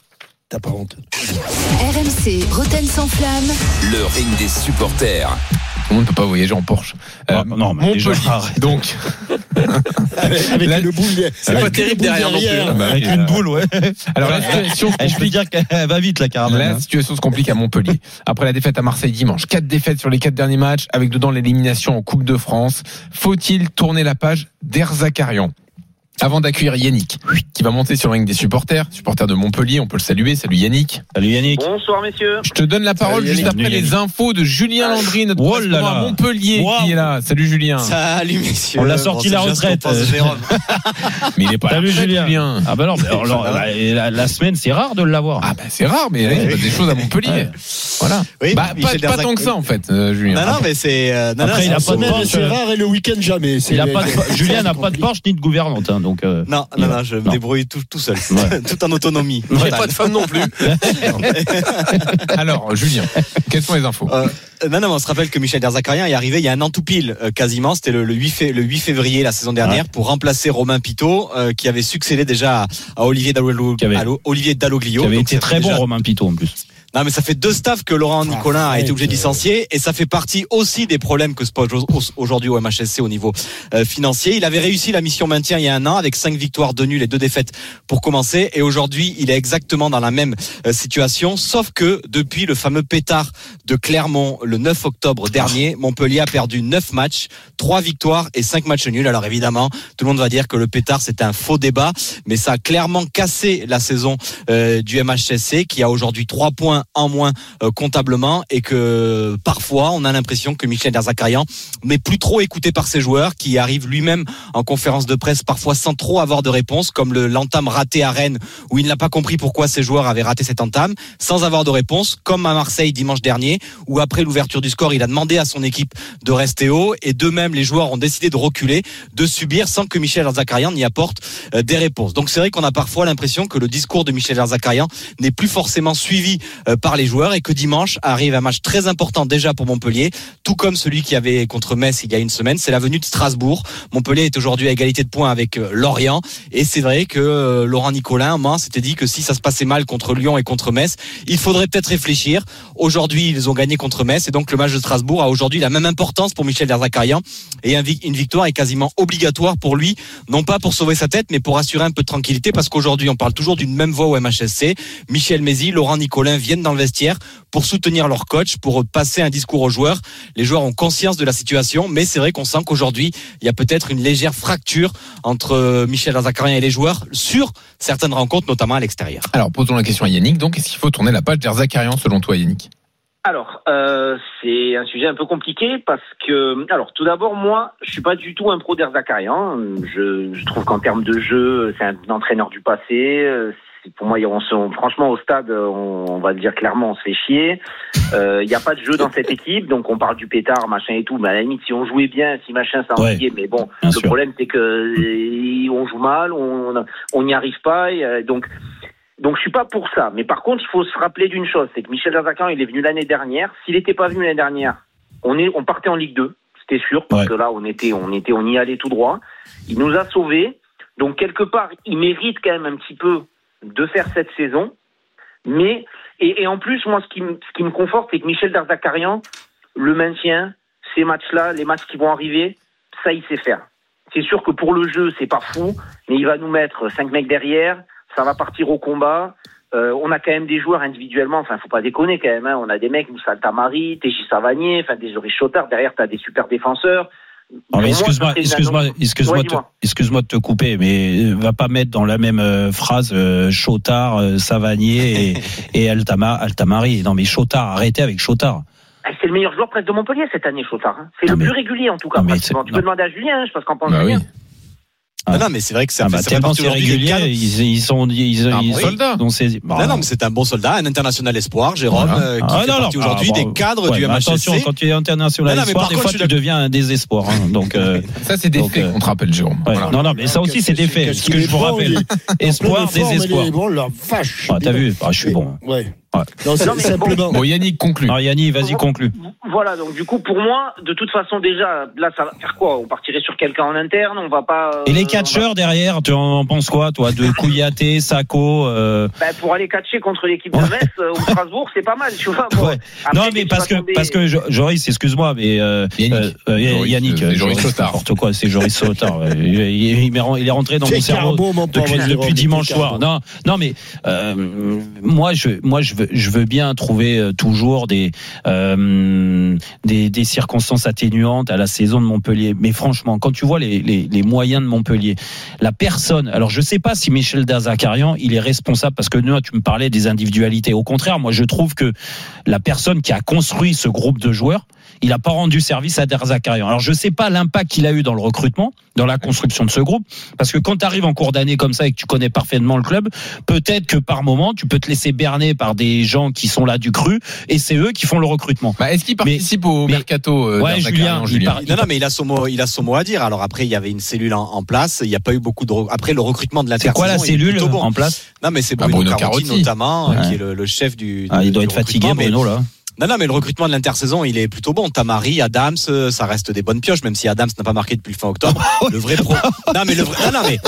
T'as pas honte. RMC, Roten sans flamme. Le ring des supporters. Tout le monde ne peut pas voyager en Porsche. Ah, non, mais déjà. Donc, Avec, avec La- une boule. C'est pas terrible derrière non plus. hein. bah, Avec euh, une boule, ouais. alors la situation se Eh, je peux complique. dire qu'elle va vite la caravane. La hein. situation se complique à Montpellier. Après la défaite à Marseille dimanche, quatre défaites sur les quatre derniers matchs, avec dedans l'élimination en Coupe de France. Faut-il tourner la page d'Erzakarian avant d'accueillir Yannick, qui va monter sur le ring des supporters, supporters de Montpellier, on peut le saluer. Salut Yannick. Salut Yannick. Bonsoir messieurs. Je te donne la parole Salut juste Yannick. après les infos de Julien Landry, notre Oh là là. à Montpellier, qui est là. Salut Julien. Salut messieurs. On l'a sorti la retraite. Jérôme. Mais il est pas à la Salut Julien. Ah bah non, mais alors, alors, la, la- la semaine c'est rare de l'avoir. Ah bah c'est rare, mais là, il se passe des choses à Montpellier. Voilà. Oui, bah, pas, tant que ça en fait, euh, Julien. Non non mais c'est euh, Après, il a pas de c'est rare et le week-end jamais. A Julien n'a pas de. Porsche ni de gouvernante, hein, donc. euh, Non non non, je me Non. débrouille tout, tout seul, Ouais. tout en autonomie. J'ai pas de femme non plus. Alors, Julien, quelles sont les infos Euh, non, non, mais on se rappelle que Michel Derzakarian est arrivé il y a un an tout pile, euh, quasiment. C'était le, le 8 fé- le 8 février la saison dernière pour remplacer Romain Pitot, euh, qui avait succédé déjà à, Olivier, Dallo- Qui avait- à Lo- Olivier Dalloglio. qui avait Donc, été très bon déjà- Romain Pitot en plus. Non, mais ça fait deux staffs que Laurent Nicolin a été obligé de licencier et ça fait partie aussi des problèmes que se pose aujourd'hui au MHSC au niveau euh, financier. Il avait réussi la mission maintien il y a un an avec cinq victoires, deux nuls et deux défaites pour commencer et aujourd'hui il est exactement dans la même euh, situation sauf que depuis le fameux pétard de Clermont le 9 octobre dernier, Montpellier a perdu neuf matchs, trois victoires et cinq matchs nuls. Alors évidemment, tout le monde va dire que le pétard c'est un faux débat, mais ça a clairement cassé la saison euh, du MHSC qui a aujourd'hui trois points en moins euh, comptablement et que parfois on a l'impression que Michel Derzakarian n'est plus trop écouté par ses joueurs qui arrive lui-même en conférence de presse parfois sans trop avoir de réponse comme le l'entame raté à Rennes où il n'a pas compris pourquoi ses joueurs avaient raté cette entame sans avoir de réponse comme à Marseille dimanche dernier où après l'ouverture du score il a demandé à son équipe de rester haut et d'eux-mêmes les joueurs ont décidé de reculer de subir sans que Michel Derzakarian n'y apporte euh, des réponses. Donc c'est vrai qu'on a parfois l'impression que le discours de Michel Derzakarian n'est plus forcément suivi par les joueurs et que dimanche arrive un match très important déjà pour Montpellier, tout comme celui qui avait contre Metz il y a une semaine, c'est la venue de Strasbourg. Montpellier est aujourd'hui à égalité de points avec euh, Lorient et c'est vrai que euh, Laurent Nicolin, moi, s'était dit que si ça se passait mal contre Lyon et contre Metz, il faudrait peut-être réfléchir. Aujourd'hui, ils ont gagné contre Metz et donc le match de Strasbourg a aujourd'hui la même importance pour Michel Derzakarian et une victoire est quasiment obligatoire pour lui, non pas pour sauver sa tête, mais pour assurer un peu de tranquillité parce qu'aujourd'hui, on parle toujours d'une même voix au MHSC. Michel Mézy, Laurent Nicolin viennent dans le vestiaire pour soutenir leur coach, pour passer un discours aux joueurs. Les joueurs ont conscience de la situation, mais c'est vrai qu'on sent qu'aujourd'hui, il y a peut-être une légère fracture entre euh, Michel Derzakarian et les joueurs sur certaines rencontres, notamment à l'extérieur. Alors, posons la question à Yannick. Donc, est-ce qu'il faut tourner la page d'Erzakarian selon toi, Yannick? Alors, euh, c'est un sujet un peu compliqué parce que, alors, tout d'abord, moi, je suis pas du tout un pro d'Erzakarian. Je, je trouve qu'en termes de jeu, c'est un entraîneur du passé. Pour moi, on se, franchement, au stade, on, on va le dire clairement, on se fait chier. Euh, Il n'y a pas de jeu dans cette équipe, donc on parle du pétard, machin et tout. Mais à la limite, si on jouait bien, si machin, ça Ouais, envoyait. Mais bon, le sûr. problème, c'est que euh, on joue mal, on n'y arrive pas. et, euh, donc, donc je suis pas pour ça. Mais par contre, il faut se rappeler d'une chose, c'est que Michel Derzakarian, il est venu l'année dernière. S'il n'était pas venu l'année dernière, on est, on partait en Ligue 2, c'était sûr, parce Ouais. que là, on était, on était, on y allait tout droit. Il nous a sauvés. Donc quelque part, il mérite quand même un petit peu de faire cette saison. Mais et, et en plus, moi, ce qui, me- ce qui me conforte, c'est que Michel Derzakarian, le maintien, ces matchs-là, les matchs qui vont arriver, ça, il sait faire. C'est sûr que pour le jeu, c'est pas fou, mais il va nous mettre cinq mecs derrière, ça va partir au combat. Euh, on a quand même des joueurs individuellement, enfin, faut pas déconner quand même. Hein. On a des mecs, Moussa Tamari, Téji Savanier, enfin, des Chotard. Derrière, t'as des super défenseurs. Excuse-moi, excuse-moi, excuse-moi, excuse-moi de te couper, mais euh, va pas mettre dans la même euh, phrase euh, Chotard, euh, Savanier et, et Altama, Altamari. Non, mais Chotard, arrêtez avec Chotard. Ah, C'est le meilleur joueur presque de Montpellier cette année, Chotard. hein. C'est Non, le mais- plus régulier en tout cas. Tu peux demander à Julien, hein, je pense qu'en pense Bah oui. Ah. Non, non, mais c'est vrai que ça Ah fait, bah, ça tellement c'est ils, ils sont, ils, Un ils bon sont- soldat. donc c'est- Non, non, mais c'est un bon soldat, un international espoir, Jérôme, Voilà. euh, qui Ah, fait non, non, partie aujourd'hui ah, des bon, cadres ouais, du MHSC. Attention, quand tu es international Non, non, espoir, des contre, fois tu deviens un désespoir. hein. donc, euh, Ça, c'est des Donc, faits euh, qu'on te rappelle, Jérôme. ouais. Voilà. non, non, mais ça aussi c'est des faits. Ce que je vous rappelle, espoir, désespoir. Bon, la vache. Ah, T'as vu Ah, Je suis bon. Ouais. Ouais. Non, c'est Non, mais simplement. Bon, Yannick conclut. Alors Yanni, vas-y conclue. Voilà, donc du coup, pour moi, de toute façon, déjà, là, ça va faire quoi? On partirait sur quelqu'un en interne, on va pas. euh, Et les catcheurs derrière, tu en penses quoi, toi, de Kouyaté, Sako euh, Ben, pour aller catcher contre l'équipe de Metz euh, ou Strasbourg, c'est pas mal, tu vois. Bon, Ouais. après, Non, mais parce que tomber- parce que Jo- Joris, excuse-moi, mais euh, Yannick. euh, euh, Joris, Yannick, c'est euh, Joris Joris, Sautard. n'importe quoi, c'est Joris Sautard. ouais. il, est rentré dans mon cerveau depuis, dimanche soir. Non, non, mais euh, moi, je, moi, je veux, je veux bien trouver euh, toujours des, euh, des, des circonstances atténuantes à la saison de Montpellier. Mais franchement, quand tu vois les, les, les moyens de Montpellier, la personne. Alors, je sais pas si Michel Derzakarian, il est responsable parce que tu me parlais des individualités. Au contraire, moi, je trouve que la personne qui a construit ce groupe de joueurs, il n'a pas rendu service à Derzakarian. Alors, je sais pas l'impact qu'il a eu dans le recrutement, dans la construction de ce groupe, parce que quand tu arrives en cours d'année comme ça et que tu connais parfaitement le club, peut-être que par moment, tu peux te laisser berner par des gens qui sont là du cru, et c'est eux qui font le recrutement. Bah, Est-ce qu'il Mais- participe au mercato euh, Ouais, Julien, il part- Non, non, mais il a son mot, il a son mot à dire. Alors après, il y avait une cellule en, en place. Il n'y a pas eu beaucoup de. Après, le recrutement de C'est l'intersaison. quoi la cellule bon. en place? Non, mais c'est Bruno, Bruno Carotti, Carotti. notamment, Ouais. qui est le, le chef du. ah, Il du- doit du être fatigué, Bruno, là. Non, non, mais le recrutement de l'intersaison, il est plutôt bon. Tamari, Adams, euh, ça reste des bonnes pioches, même si Adams n'a pas marqué depuis le fin octobre. le vrai pro. Non, mais le vrai. Non, non, mais.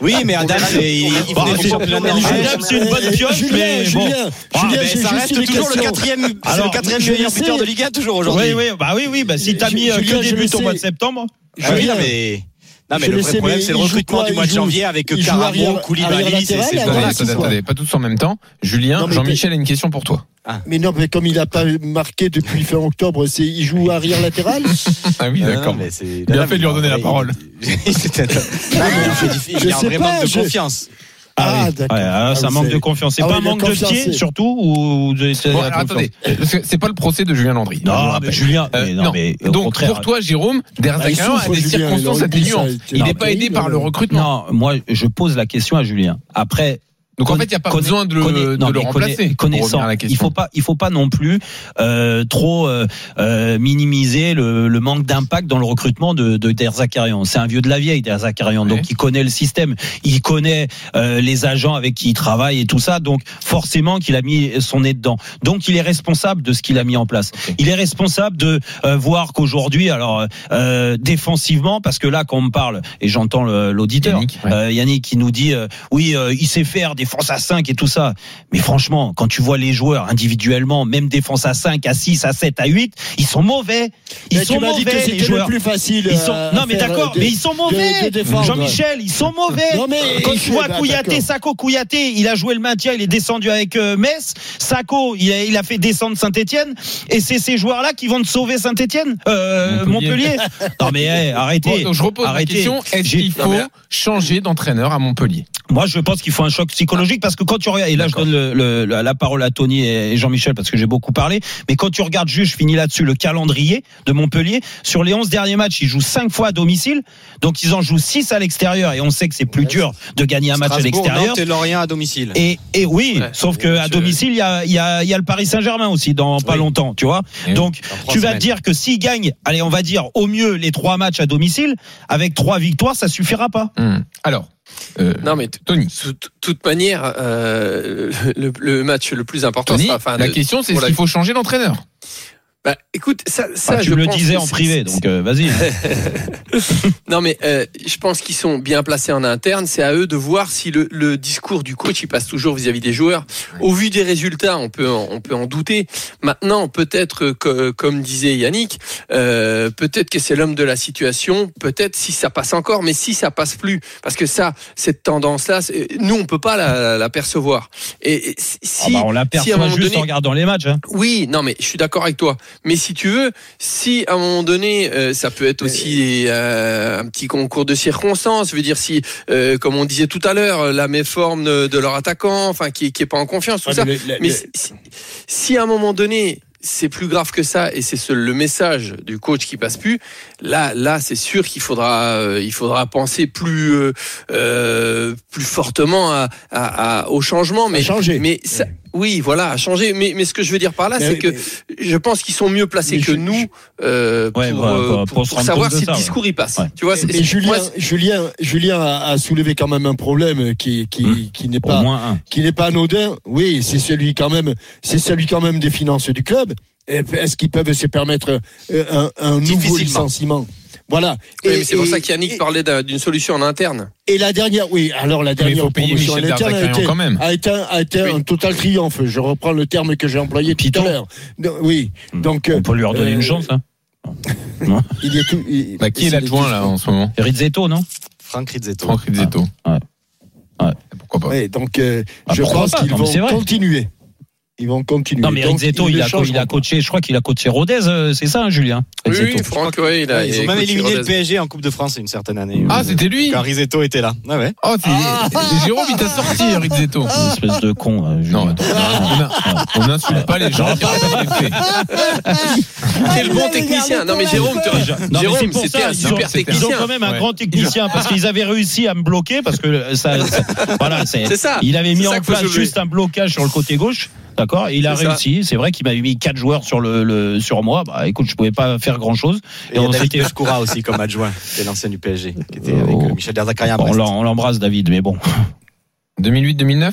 Oui, mais Adams, il, il, Bah, venait du c'est- championnat Adams, c'est une bonne pioche, Julien, mais bon. Julien, Ah, Julien, mais ça reste toujours le quatrième, le quatrième meilleur buteur de Ligue 1 toujours aujourd'hui. Oui, oui, bah oui, oui, bah si t'as mis euh, Julien, que je des le buts au mois de septembre. Ah oui, Julien, non, mais. Non, mais Je le vrai problème, mais c'est le il recrutement quoi du mois de Il janvier avec il Caramo, Koulibaly, c'est Attendez, pas tous en même temps. Julien, Jean-Michel a une question pour toi. Mais non, mais comme il n'a pas marqué depuis fin octobre, c'est il joue arrière latéral. Ah oui, d'accord. c'est- Bien fait de lui redonner la il- parole. C'était- Non, mais il il a un sais vrai pas, manque de je- confiance. Ah, oui. d'accord. Ouais, alors, Ah, c'est un vous manque de confiance. C'est Ah pas oui, un manque de pied, surtout ou de- c'est Bon, attendez, c'est pas le procès de Julien Landry. je vous Non, mais. Julien, Euh, mais non, mais au donc contraire. pour toi, Jérôme, Ah, il Derzakarian a souffre, des Julien, circonstances ça, atténuantes. il n'est pas aidé par le recrutement. Non, moi, je pose la question à Julien. Après, Donc en fait, il n'y a pas Connaît- besoin de de le remplacer. connaissant, à la il faut pas, il faut pas non plus euh, trop euh, euh, minimiser le, le manque d'impact dans le recrutement de, de Der Zakarian. C'est un vieux de la vieille, Der Zakarian, Ouais. donc il connaît le système, il connaît euh, les agents avec qui il travaille et tout ça, donc forcément qu'il a mis son nez dedans. Donc il est responsable de ce qu'il a mis en place. Il est responsable de euh, voir qu'aujourd'hui, alors euh, défensivement, parce que là, quand on me parle et j'entends l'auditeur Yannick, ouais. euh, Yannick qui nous dit euh, oui, euh, il sait faire défense à 5 et tout ça. Mais franchement, quand tu vois les joueurs individuellement, même défense à 5, à 6, à 7, à 8, ils sont mauvais. Ils Mais sont tu m'as dit que mauvais c'était les le joueurs. plus facile. Ils sont... euh, Non mais d'accord, de- mais ils sont mauvais. Jean-Michel, ils sont mauvais. Non, mais Quand tu vois. Kouyaté, Sako Kouyaté, il a joué le maintien, il est descendu avec euh, Metz. Sako, il a, il a fait descendre Saint-Etienne. Et c'est ces joueurs-là qui vont te sauver Saint-Etienne euh, Montpellier. Montpellier. non mais hey, arrêtez. Bon, donc je repose Arrêtez. la question est-ce qu'il faut changer d'entraîneur à Montpellier? Moi, je pense qu'il faut un choc psychologique parce que quand tu regardes, et là, je donne le- le- la, parole à Tony et Jean-Michel parce que j'ai beaucoup parlé, mais quand tu regardes juste, je finis là-dessus, le calendrier de Montpellier, sur les 11 derniers matchs, ils jouent 5 fois à domicile, donc ils en jouent 6 à l'extérieur et on sait que c'est plus dur de gagner un match à l'extérieur. Nantes et Lorient à domicile. Et, et oui, Ouais. sauf que à domicile, il y a, il y, a, il y a le Paris Saint-Germain aussi dans pas Oui. longtemps, tu vois. Et Donc, tu vas semaines. te dire que s'ils gagnent, allez, on va dire au mieux les trois matchs à domicile, avec trois victoires, ça suffira pas. Hmm. Alors, euh, Non, mais Tony. de toute- manière, euh, le, le match le plus important Tony, sera. La de- question c'est est-ce qu'il faut changer d'entraîneur Bah, écoute, ça, ça Bah, tu je me le disais en privé, donc euh, vas-y. Non, mais euh, je pense qu'ils sont bien placés en interne. C'est à eux de voir si le, le discours du coach il passe toujours vis-à-vis des joueurs. Au vu des résultats, on peut en, on peut en douter. Maintenant, peut-être que, comme disait Yannick, euh, peut-être que c'est l'homme de la situation. Peut-être si ça passe encore, mais si ça passe plus, parce que ça, cette tendance-là, nous on peut pas la, la percevoir. Et, si, Ah bah, on si l'aperçoit moment juste donné- en regardant les matchs. Hein. oui, non, mais je suis d'accord avec toi. Mais si tu veux, si à un moment donné, euh, ça peut être aussi euh, un petit concours de circonstances. Je veux dire, si, euh, comme on disait tout à l'heure, la méforme de, de leur attaquant, enfin, qui, qui est pas en confiance, tout Ouais, ça. mais le- le- Mais le- si, si- si à un moment donné, c'est plus grave que ça et c'est ce- le message du coach qui passe plus. Là, là, c'est sûr qu'il faudra, euh, il faudra penser plus, euh, euh, plus fortement à, à- à- au changement. Mais, changer. mais ça- oui, voilà, à changer. Mais, mais ce que je veux dire par là, Mais- c'est que mais- je pense qu'ils sont mieux placés que je- nous euh, pour, Ouais, savoir si ça, le ouais. discours y passe. Ouais. Tu vois, c'est- Mais c'est- Julien, moi, Julien, Julien a, a soulevé quand même un problème qui, qui, Hum. qui n'est pas, qui n'est pas anodin. Oui, c'est celui quand même, c'est celui quand même des finances du club. Est-ce qu'ils peuvent se permettre euh, un, un nouveau licenciement? Voilà. Oui, Et- mais c'est pour ça qu'Yannick et- parlait d'un- d'une solution en interne. Et la dernière, oui, alors la dernière promotion en interne a été, quand même. a été, un- a été un total triomphe. Je reprends le terme que j'ai employé tout Piton. à l'heure. Oui, donc On peut lui redonner euh, une chance. Hein. il y a tout. il- Bah, Qui est c'est l'adjoint là en ce moment Et Rizzetto, non? Franck Rizzetto. Franck Rizzetto. Ouais. Ouais. Pourquoi pas Ouais, donc euh, Ah, je pense qu'ils vont continuer. Ils vont continuer. Non, mais Donc, Rizzetto, il ne a, il a coaché, je crois qu'il a coaché Rodez, euh, c'est ça, hein, Julien? Oui, Franck, ouais, il a, Ils il ont même éliminé le Rodez. PSG en Coupe de France une certaine année. Ah, c'était lui? Quand Rizzetto était là. Ouais, ouais. Oh, c'est c'est Jérôme, il t'a sorti, Rizzetto. Une espèce de con. euh, Julien. Non, attends, on n'insulte pas les gens. Quel bon technicien. Non, mais Jérôme, Jérôme, c'était un super c'était- Ils ont technicien. quand même un grand technicien parce qu'ils avaient réussi à me bloquer parce que ça, ça- voilà, c'est, C'est ça. il avait mis en place juste un blocage sur le côté gauche. D'accord, et il a ça. réussi. C'est vrai qu'il m'avait mis quatre joueurs sur le, le- sur moi. Bah, écoute, je pouvais pas faire grand chose. Et a on David s'était- Pescoura aussi comme adjoint, qui est l'ancien du PSG, qui était avec Oh. euh, Michel à on l'embrasse, David, mais bon. 2008-2009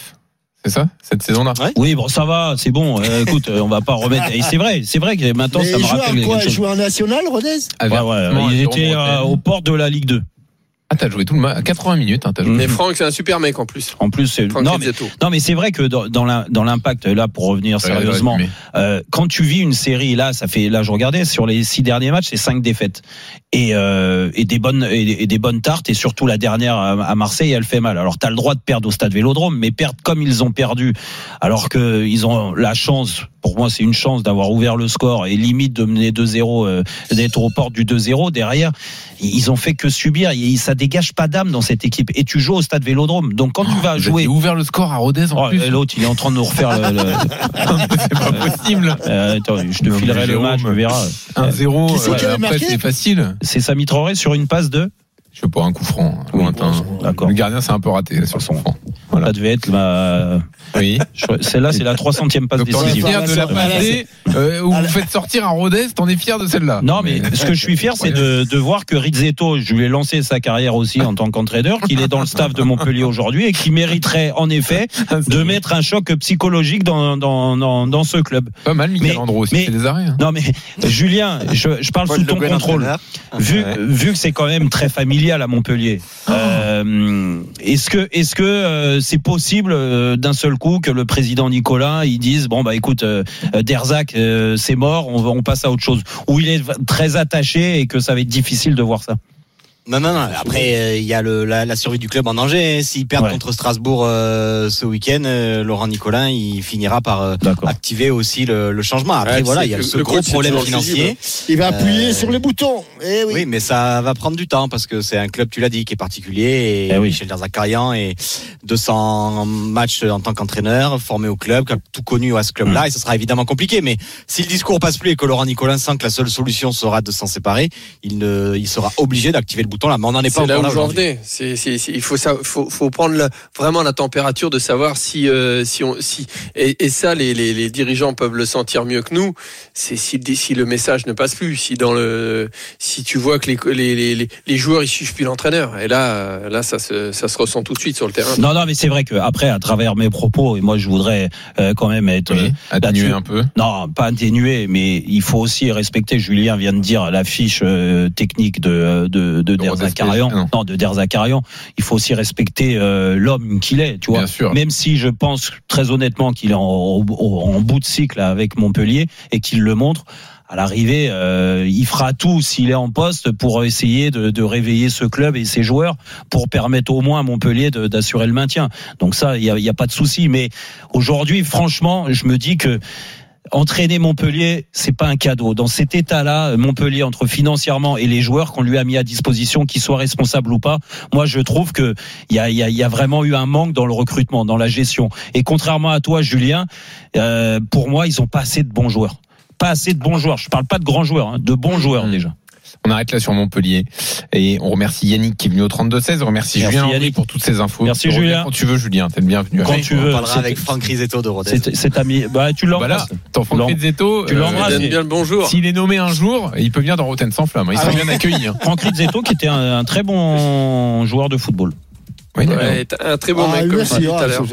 C'est ça Cette saison-là? Oui, bon, ça va, c'est bon. Euh, écoute, euh, on va pas remettre. Et c'est vrai, c'est vrai que maintenant Mais ça me il joue rappelle en quoi? Quelque Il joue en national, Rodez? Ah, Ouais, ouais, Avertissement à il Jérôme était euh, aux portes de la Ligue 2. Ah, t'as joué tout le match. 80 minutes, hein, t'as joué. Mais Franck, c'est un super mec en plus. En plus, c'est- non, non, mais c'est vrai que dans, dans la- dans l'impact, là, pour revenir sérieusement, mais- euh, quand tu vis une série, là, ça fait, là, je regardais sur les six derniers matchs, c'est cinq défaites et, euh, et des bonnes et, et des bonnes tartes et surtout la dernière à, à Marseille, elle fait mal. Alors, t'as le droit de perdre au Stade Vélodrome, mais perdre comme ils ont perdu, alors que ils ont la chance. Pour moi, c'est une chance d'avoir ouvert le score et limite de mener 2-0, euh, d'être aux portes du 2-0 derrière. Ils ont fait que subir. Et ça dégage pas d'âme dans cette équipe. Et tu joues au Stade Vélodrome. Donc quand tu vas Vous jouer ouvert le score à Rodez en Oh, plus. L'autre, il est en train de nous refaire le. le- c'est pas possible. Euh, attends, je te Non, filerai le match, tu Jérôme. verras. 1-0. Qui c'est qui euh, avait après, marqué c'est facile. C'est Sami Traoré sur une passe de. Je sais pas, un coup franc, lointain. bon, d'accord. Le gardien, c'est un peu raté là, sur coup franc. Ça devait être ma. Oui. Celle-là, c'est la 300e passe décisive. fier de la passe D, euh, où vous faites sortir un Rodez, t'en es fier de celle-là Non, mais ce que je suis fier, c'est de, de voir que Rizzetto, je lui ai lancé sa carrière aussi en tant qu'entraîneur, qu'il est dans le staff de Montpellier aujourd'hui et qui mériterait en effet de mettre un choc psychologique dans, dans, dans, dans ce club. Pas mal, Michael Andro aussi, c'est des arrêts. hein. Non, mais Julien, je, je parle Paul sous ton contrôle. Vu, Ouais. vu que c'est quand même très à Montpellier, euh, est-ce que est-ce que euh, c'est possible euh, d'un seul coup que le président Nicolas il dise bon bah écoute Derzac c'est mort, on, on passe à autre chose, ou il est très attaché et que ça va être difficile de voir ça? Non, non, non. Après, euh, il y a le, la, la survie du club en danger. S'ils perdent Ouais. contre Strasbourg euh, ce week-end, euh, Laurent Nicolin, il finira par euh, activer aussi le, le changement. Après, Ouais, voilà, il y a que ce le gros problème financier. Il va appuyer sur les boutons. Eh oui. Oui, mais ça va prendre du temps parce que c'est un club, tu l'as dit, qui est particulier. Et Michel Derzakarian et 200 matchs en tant qu'entraîneur, formé au club, tout connu à ce club-là. Et ça sera évidemment compliqué. Mais si le discours passe plus et que Laurent Nicolin sent que la seule solution sera de s'en séparer, il, ne, il sera obligé d'activer le bouton là. Mais on n'en est pas C'est là aujourd'hui. il faut, ça, faut, faut prendre la- vraiment la température de savoir si, euh, si on, si, et, et ça, les, les, les dirigeants peuvent le sentir mieux que nous. C'est si, le- si le message ne passe plus, si dans le, si tu vois que les, les, les, les- les joueurs ils suivent plus l'entraîneur. Et là, là, ça se, ça se ressent tout de suite sur le terrain. Non, non, mais c'est vrai que après, à travers mes propos, et moi, je voudrais euh, quand même être euh, là-dessus. un peu. Non, pas atténuer, mais il faut aussi respecter. Julien vient de dire la fiche euh, technique de de, de Derzakarian. non. Non, de Derzakarian. Il faut aussi respecter euh, l'homme qu'il est, tu vois. Même si je pense très honnêtement qu'il est en, bout de cycle avec Montpellier et qu'il le montre. À l'arrivée, euh, il fera tout s'il est en poste pour essayer de, de réveiller ce club et ses joueurs pour permettre au moins à Montpellier d'assurer le maintien. Donc ça, il y a, a pas de souci. Mais aujourd'hui, franchement, je me dis que entraîner Montpellier, c'est pas un cadeau. Dans cet état-là, Montpellier entre financièrement et les joueurs qu'on lui a mis à disposition, qu'ils soient responsables ou pas, moi je trouve que il y a, y a- y a vraiment eu un manque dans le recrutement, dans la gestion. Et contrairement à toi, Julien, euh, pour moi, ils ont pas assez de bons joueurs. Pas assez de bons joueurs. Je parle pas de grands joueurs, hein, de bons joueurs déjà. On arrête là sur Montpellier et on remercie Yannick qui est venu au 32-16. On remercie Merci, Julien Yannick. pour toutes ces infos. Merci, Julien. Quand tu veux, Julien, t'es le bienvenu. Quand tu veux. On parlera avec Franck Risetto de Rodez. C'est cet ami. Bah, tu Bah l'embrasses. ton Franck Rizzetto, tu euh, l'embrasses. bien le bonjour. S'il est nommé un jour, il peut venir dans Rotten sans flamme. hein. Il Ah sera oui. bien accueilli. hein. Franck Rizzetto, qui était un, un très bon joueur de football. Oui. Ouais, un très bon Ah, mec, comme merci, tout ah, à l'heure.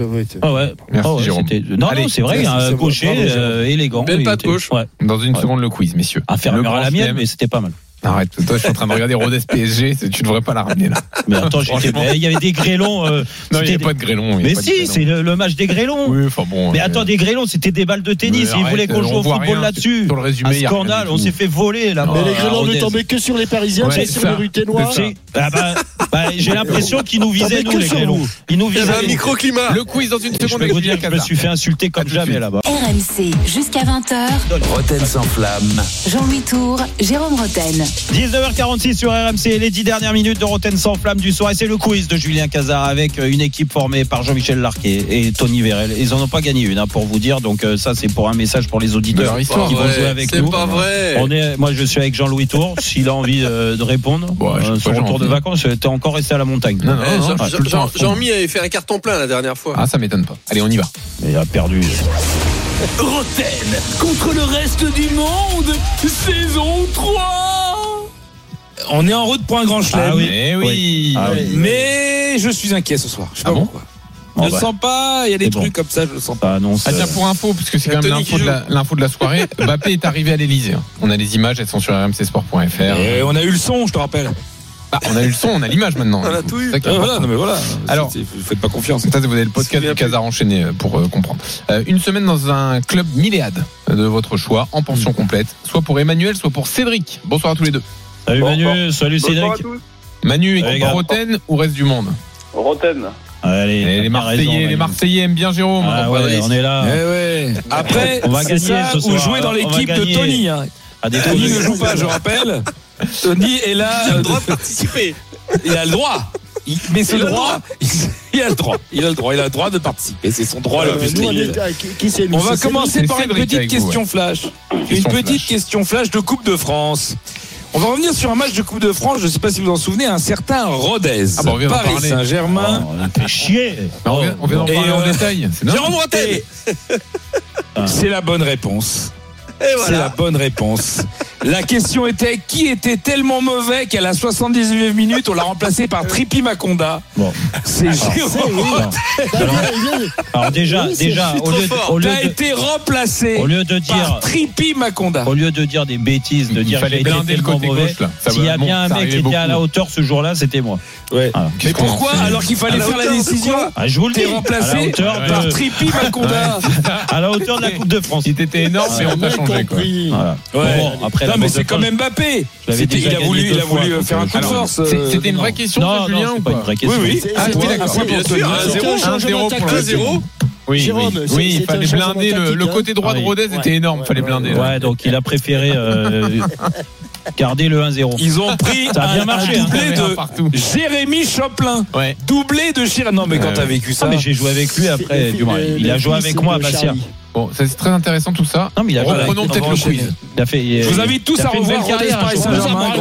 Ah ouais. Merci, Ah ouais, Jérôme. Non, Allez, non, c'est vrai, un gaucher euh, élégant. Belle patte gauche. Ouais. Dans une Ouais. seconde, le quiz, messieurs. Inférieur à la mienne, mais c'était pas mal. Arrête, toi, je suis en train de regarder Rodez PSG. Tu devrais pas la ramener là. Mais attends, il y avait des grêlons. euh, Non, il n'y c'était a des- pas de grêlon. il y a Mais si, c'est le, le match des grêlons. Oui, enfin bon. Mais euh, attends, des grêlons, c'était des balles de tennis. Mais Ils voulaient qu'on on joue au football là-dessus. sur le résumé, Un il y a rien scandale, on s'est fait voler là. Mais les grêlons ne tombaient que sur les Parisiens, Ouais, pas c'est sur ça. les Ruténois. Ah bah, bah, J'ai l'impression qu'ils nous visaient, nous, les vous. Ils nous Il y avait visaient. un microclimat. Le quiz dans une Je seconde peux avec vous dire que je me suis fait insulter comme jamais là-bas. RMC jusqu'à 20h. Roten sans flamme. Jean-Louis Tour, Jérôme Roten. 19h46 sur RMC, les 10 dernières minutes de Roten sans flamme du soir. Et c'est le quiz de Julien Cazard avec euh, une équipe formée par Jean-Michel Larquet et Tony Vérel. Ils en ont pas gagné une, hein, pour vous dire. Donc euh, ça, c'est pour un message pour les auditeurs qui vont jouer avec c'est nous. pas vrai. On est, moi, je suis avec Jean-Louis Tour. S'il a envie euh, de répondre, Bon, je euh, son retour de vacances, t'es encore resté à la montagne. Non, non, Eh, non, Jean- le Jean-. Jean-Mi avait fait un carton plein la dernière fois. Ah, ça m'étonne pas. Allez, on y va. Mais il a perdu. Roten contre le reste du monde, saison 3 On est en route pour un grand chelem. Ah oui. Eh oui. Ah oui. Mais je suis inquiet ce soir. Je sais Ah pas bon pourquoi. Bon, je bah, le sens pas, il y a des trucs bon. comme ça, je le sens pas. Annonce. Ah tiens, pour info, puisque c'est quand même l'info de, la, l'info de la soirée, Mbappé est arrivé à l'Elysée. On a les images, elles sont sur rmcsport.fr. Et on a eu le son, je te rappelle. Ah, on a eu le son, on a l'image maintenant. On a tout eu. Euh, voilà, important. non mais voilà. Alors- c'est- faites pas confiance. Ça, vous avez le podcast de Casar enchaîné euh, pour euh, comprendre. Euh, une semaine dans un club milléade de votre choix, en pension complète, soit pour Emmanuel, soit pour Cédric. Bonsoir à tous les deux. Salut Bon, Manu, salut Cédric. Manu, gars. Roten ou reste du monde Roten. Allez, Et t'as les Marseillais, raison, les Manu. Marseillais aiment bien Jérôme. Ah ouais, Fabrice. on est là. Eh ouais. Après, On va gagner ça, ce ou jouer dans l'équipe de. Tony. hein. Tony ne joue pas, je rappelle. Tony est là. Il a euh, le droit de participer. Il a le droit. Il- mais ce Il a le droit, il a le droit. Il a le droit. Il a le droit de participer. C'est son droit le Euh, plus nous, on est- qui- qui On va commencer par une petite vous, question flash. Une petite flash. question flash de Coupe de France. On va revenir sur un match de Coupe de France. Je ne sais pas si vous vous en souvenez, un certain Rodez. Ah bah, on vient Paris. Saint-Germain. Oh, on fait chier. On vient, on vient d'en Et, parler en euh, détail. Jérôme C'est la bonne réponse. C'est la bonne réponse. La question était qui était tellement mauvais qu'à la 79e minute, on l'a remplacé par Tripi Maconda? Bon. C'est Jérôme Non. Alors déjà, déjà, au lieu, de, au lieu T'as de- été remplacé au lieu de par dire, Tripi Maconda. au lieu de dire des bêtises, de Il dire été blinder le côté mauvais, s'il y a bon, bien un mec qui était à la hauteur ce jour-là, c'était moi. Ouais. Mais pourquoi alors qu'il fallait faire la décision Ah, je vous le dis. T'es À la remplacé hauteur par de, Tripi Maconda. à la hauteur de la Coupe de France. Il était énorme, mais on t'a changé, quoi. Voilà. Ouais. Bon, après non mais de c'est comme France, Mbappé. Il a voulu, il a voulu faire un euh, coup de force. Euh, C'était une vraie question, non, Julien, c'est ou pas une pas vraie question. Oui, oui. Ah. Ah, Bien sûr, un Anthony. zéro. un changement 1-0 pour le tactique. Jérôme. Oui, Jérôme, oui, oui, il fallait blinder le, le hein. côté droit de Ah oui. Rodez était énorme, il fallait blinder. là. Ouais, donc il a préféré euh, garder le 1-0. Ils ont pris Ça a bien un, marché, un hein. doublé Un de partout. Jérémy Choplin. Ouais. Doublé de Chirac. Non mais quand Ouais. t'as vécu ça. Ah, mais j'ai joué avec lui après. Du moins, il a joué avec moi à de Bastia. Bon, ça c'est très intéressant tout ça. Non, mais il a Reprenons peut-être le quiz. Il a fait, il- Je vous invite tous a à revoir Rodez Paris. Saint-Germain,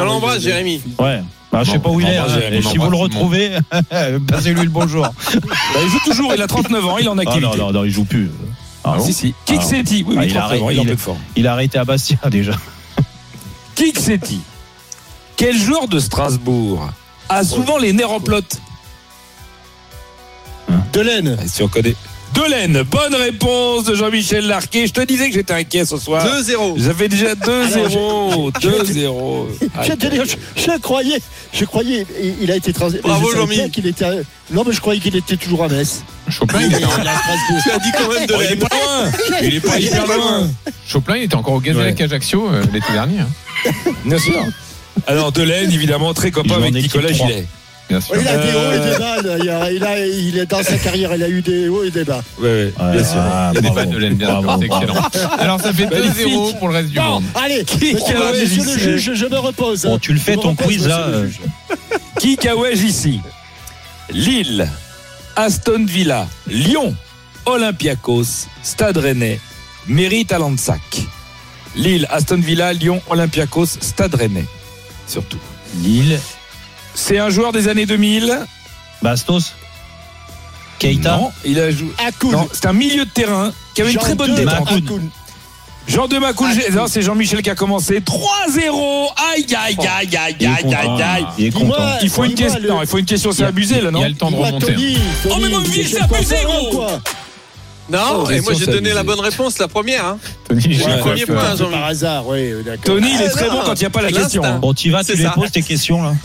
on l'embrasse, Jérémy. Ouais. Bah, je sais pas où il est. hein, si vous le retrouvez, passez-lui le bonjour. Bah, il joue toujours, il a 39 ans, il est en Ah activité. non, non, non, il joue plus. Ah, Si, si. Kiksetti, oui, Ah, oui, il a 39 ans, il a arrêté à Bastia déjà. Kiksetti. Quel joueur de Strasbourg a souvent les nerfs en plot Delaine. Si on connaît. Delaine, bonne réponse de Jean-Michel Larquet. Je te disais que j'étais inquiet ce soir. 2-0. J'avais déjà 2-0. je- 2-0. Je, te dis, je, je croyais, je croyais, il- a été trans. Bravo, je savais Jean-Mi. pas qu'il était. à- Non, mais je croyais qu'il était toujours à Metz. Choplin, Il il est était, en-. Tu as dit quand même de Oh, il est pas loin. Il est pas hyper loin. Choplin, il était encore au Gazélec Ajaccio euh, l'été dernier. hein. Bien sûr. Alors Delaine, évidemment, très copain avec Nicolas. Gillet. Bien sûr. Il a des Euh, hauts et des bas. Il a, il a- il est dans sa carrière, il a eu des hauts et des bas. Ouais. Ouais, Bien sûr. ah, Il y a des de bien c'est excellent. Alors ça fait 2-0 pour le reste du Bon, monde. allez, Qui- monsieur, le juge, je me repose. Bon, tu le fais ton repose, quiz là. euh. Qui Kawaj ici Lille, Aston Villa, Lyon, Olympiakos, Stade Rennais, Mérite à Landsac. Lille, Aston Villa, Lyon, Olympiakos, Stade Rennais. Surtout. Lille, C'est un joueur des années 2000. Bastos, Keita, Non, il a joué. Akoun. C'est un milieu de terrain qui avait une très bonne. Akoun. Jean de Macoul, c'est Jean-Michel qui a commencé. 3-0 Aïe, aïe, aïe, aïe, il aïe, aïe, aïe. Il est Dis-moi, content. Il faut une question. le- Non, il faut une question, c'est Il abusé là, Il non y a le temps de remonter. Tony, Tony, Oh, mais mon il vieux, est c'est pas abusé, gros. Non, Oh, et moi j'ai donné la bonne réponse, la première. Hein. Tony, j'ai Ouais, quoi premier point, par hasard, oui, d'accord. Tony, il est Ah, très non. bon quand il n'y a pas la question. hein. Bon, tu vas, tu les poses tes questions là.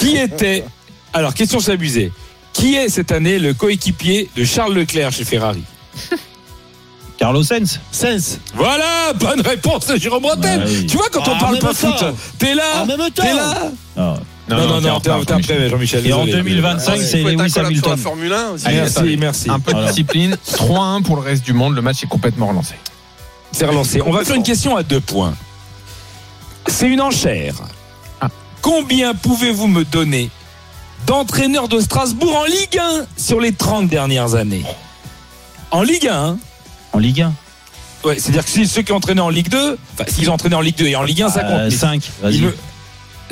Qui était. Alors, question, abusé. Qui est cette année le coéquipier de Charles Leclerc chez Ferrari? Carlos Sainz. Sens. Voilà, bonne réponse de Jérôme Bretagne. Ouais, oui. Tu vois, quand Ah, on en parle pas foot, t'es là, En même temps. t'es là. Ah. Non, non, non, t'es t'es après, Jean-Michel. Et en désolé. 2025, Il c'est Lewis la Hamilton. Formule 1 aussi. Allez, Merci, merci. Un peu de discipline. 3-1 pour le reste du monde. Le match est complètement relancé. C'est relancé. On va faire une question à deux points. C'est une enchère. Ah. Combien pouvez-vous me donner d'entraîneurs de Strasbourg en Ligue 1 sur les 30 dernières années? En Ligue 1, hein En Ligue 1. Ouais, c'est-à-dire que si ceux qui ont entraîné en Ligue 2, enfin, s'ils ont entraîné en Ligue 2 et en Ligue 1, ça compte. mais 5. il Euh, Vas-y.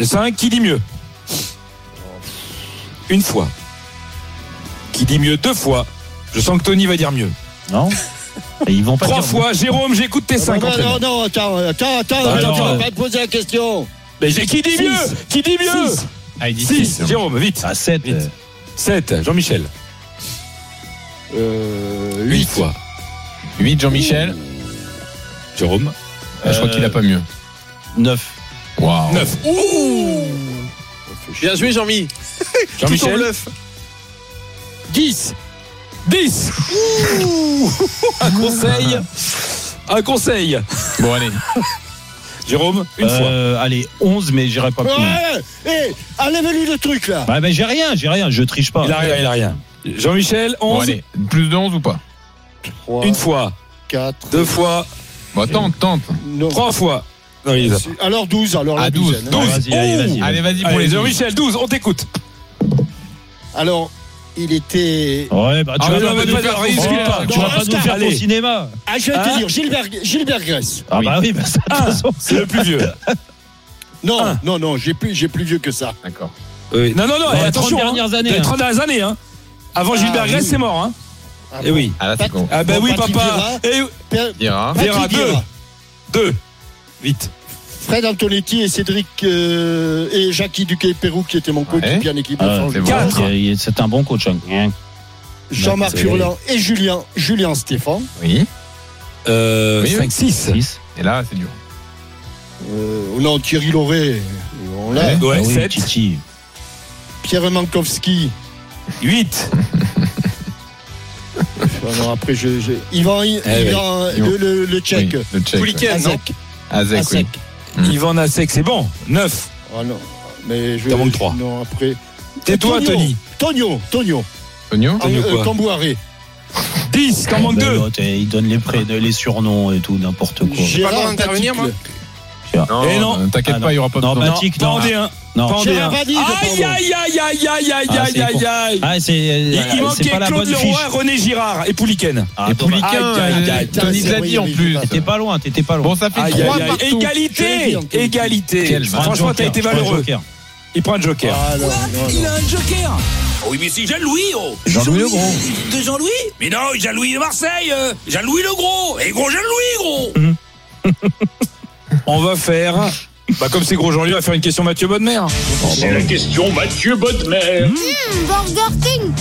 me- 5, qui dit mieux? Une fois. Qui dit mieux deux fois Je sens que Tony va dire mieux. Non Et Ils vont pas Trois dire- fois, Jérôme, j'écoute tes Non, cinq non, entraîneurs. non, non, attends, attends, attends, Bah, attends, alors, tu vas euh, pas te poser la question. Mais j'ai- qui dit Six. mieux Qui dit mieux Six. Ah, il dit 6, six. Jérôme, vite. À 7. Vite. 7, Jean-Michel. Euh, 8 8. fois. 8, Jean-Michel. Jérôme. Ah, je crois qu'il a pas mieux. 9. Waouh. 9. Ouh Bien joué, Jean-Mi. Jean-Michel. bluff. 10. 10. Ouh Un conseil. Un conseil. Bon, allez. Jérôme, une fois. Euh, allez, 11, mais j'irai pas plus loin. Ouais, hé, enlève-lui le truc là. Bah, ben, j'ai rien, j'ai rien, je triche pas. Il a rien, il a rien. Jean-Michel, 11. Bon, allez. Plus de 11 ou pas 3, Une fois. 4, Deux fois. Bon, tente, tente. non. Trois fois. Non, il les a pas. Alors 12, alors À la 12. douzaine. hein. 12. Vas-y, allez, vas-y. Allez, vas-y pour Allez, les 12. Jean-Michel, 12, on t'écoute. Alors, il était. Ouais, bah, tu Ah, vas pas nous pas- faire- risque pas. Tu vas Non, pas nous faire ton allez. cinéma. Ah, je vais Hein te dire, Gilbert, Gilbert Grèce. Ah, bah oui, bah, ça, de toute façon. C'est le plus vieux. Non, Un. non, non, j'ai plus, j'ai plus vieux que ça. D'accord. Oui. Non, non, non, et les attention. 30 dernières hein. années, les hein. 30 dernières années. Hein. Avant Ah, Gilbert Grèce, oui. c'est mort. Hein. Ah Eh bon. oui. Ah là, c'est con. Ah ben Bon, oui, papa. Vieira. Et Dira. Vieira, deux. Deux. Vite. Fred Antonetti et Cédric euh, et Jackie Duquet-Pérou qui était mon coéquipier en équipe de Ah, c'est bon. Un bon coach. hein. Jean-Marc Furlan et Julien, Julien Stéphane. Oui. Euh, Oui, oui. 5, 6. Six. Et là, c'est dur. Euh, non, Thierry Lauré. On l'a. Ouais. Ouais, Ah oui, 7. Titi. Pierre Mankowski. 8. Ah non, après, je, je- Yvan, Eh Yvan, oui. le, le, le tchèque. Oui, le tchèque. Pouliken, Azek. Azek, oui. Azek. Mm. Yvan Nasek, c'est bon. 9. Ah non. Mais je. T'en manques trois. Non, après. Tais-toi, Tonio. Tony. Tonio. Tonio. Tonio Tonio Euh, quoi euh, Cambouaré. 10. T'en manques Ben, 2. l'autre, Il donne les prénoms, les surnoms et tout, n'importe quoi. Gérard Pas le droit d'intervenir, Paticle. Moi Eh non. euh, T'inquiète Ah, pas, il n'y aura pas non, besoin. Batik, non. D1. Non. Pas en Gérard D1. Vanille, Aïe, aïe, aïe, aïe, aïe, aïe, Ah, aïe, aïe, aïe. Ah, c'est Il, il c'est manquait pas la Claude Leroy, fiche. René Girard et Pouliken. Ah, Et. Pouliken, Aïe, aïe, euh, aïe, Tony aïe, l'a aïe, dit en aïe, plus. aïe, T'étais pas loin, t'étais pas loin. Bon, ça fait Aïe, trois aïe, aïe. partout. Je l'ai Égalité. dit, Anthony. Égalité. Franchement, t'as été valeureux. Il prend un joker. Ah, non, non, non. un joker Oui, mais c'est Jean-Louis, oh Jean-Louis Le Gros. De Jean-Louis Mais non, Jean-Louis de Marseille euh, Jean-Louis le Gros Et gros Jean-Louis, gros On va faire. Bah, comme c'est gros Jean-Louis, on va faire une question Mathieu Bodmer. C'est la question Mathieu Bodmer. Burger King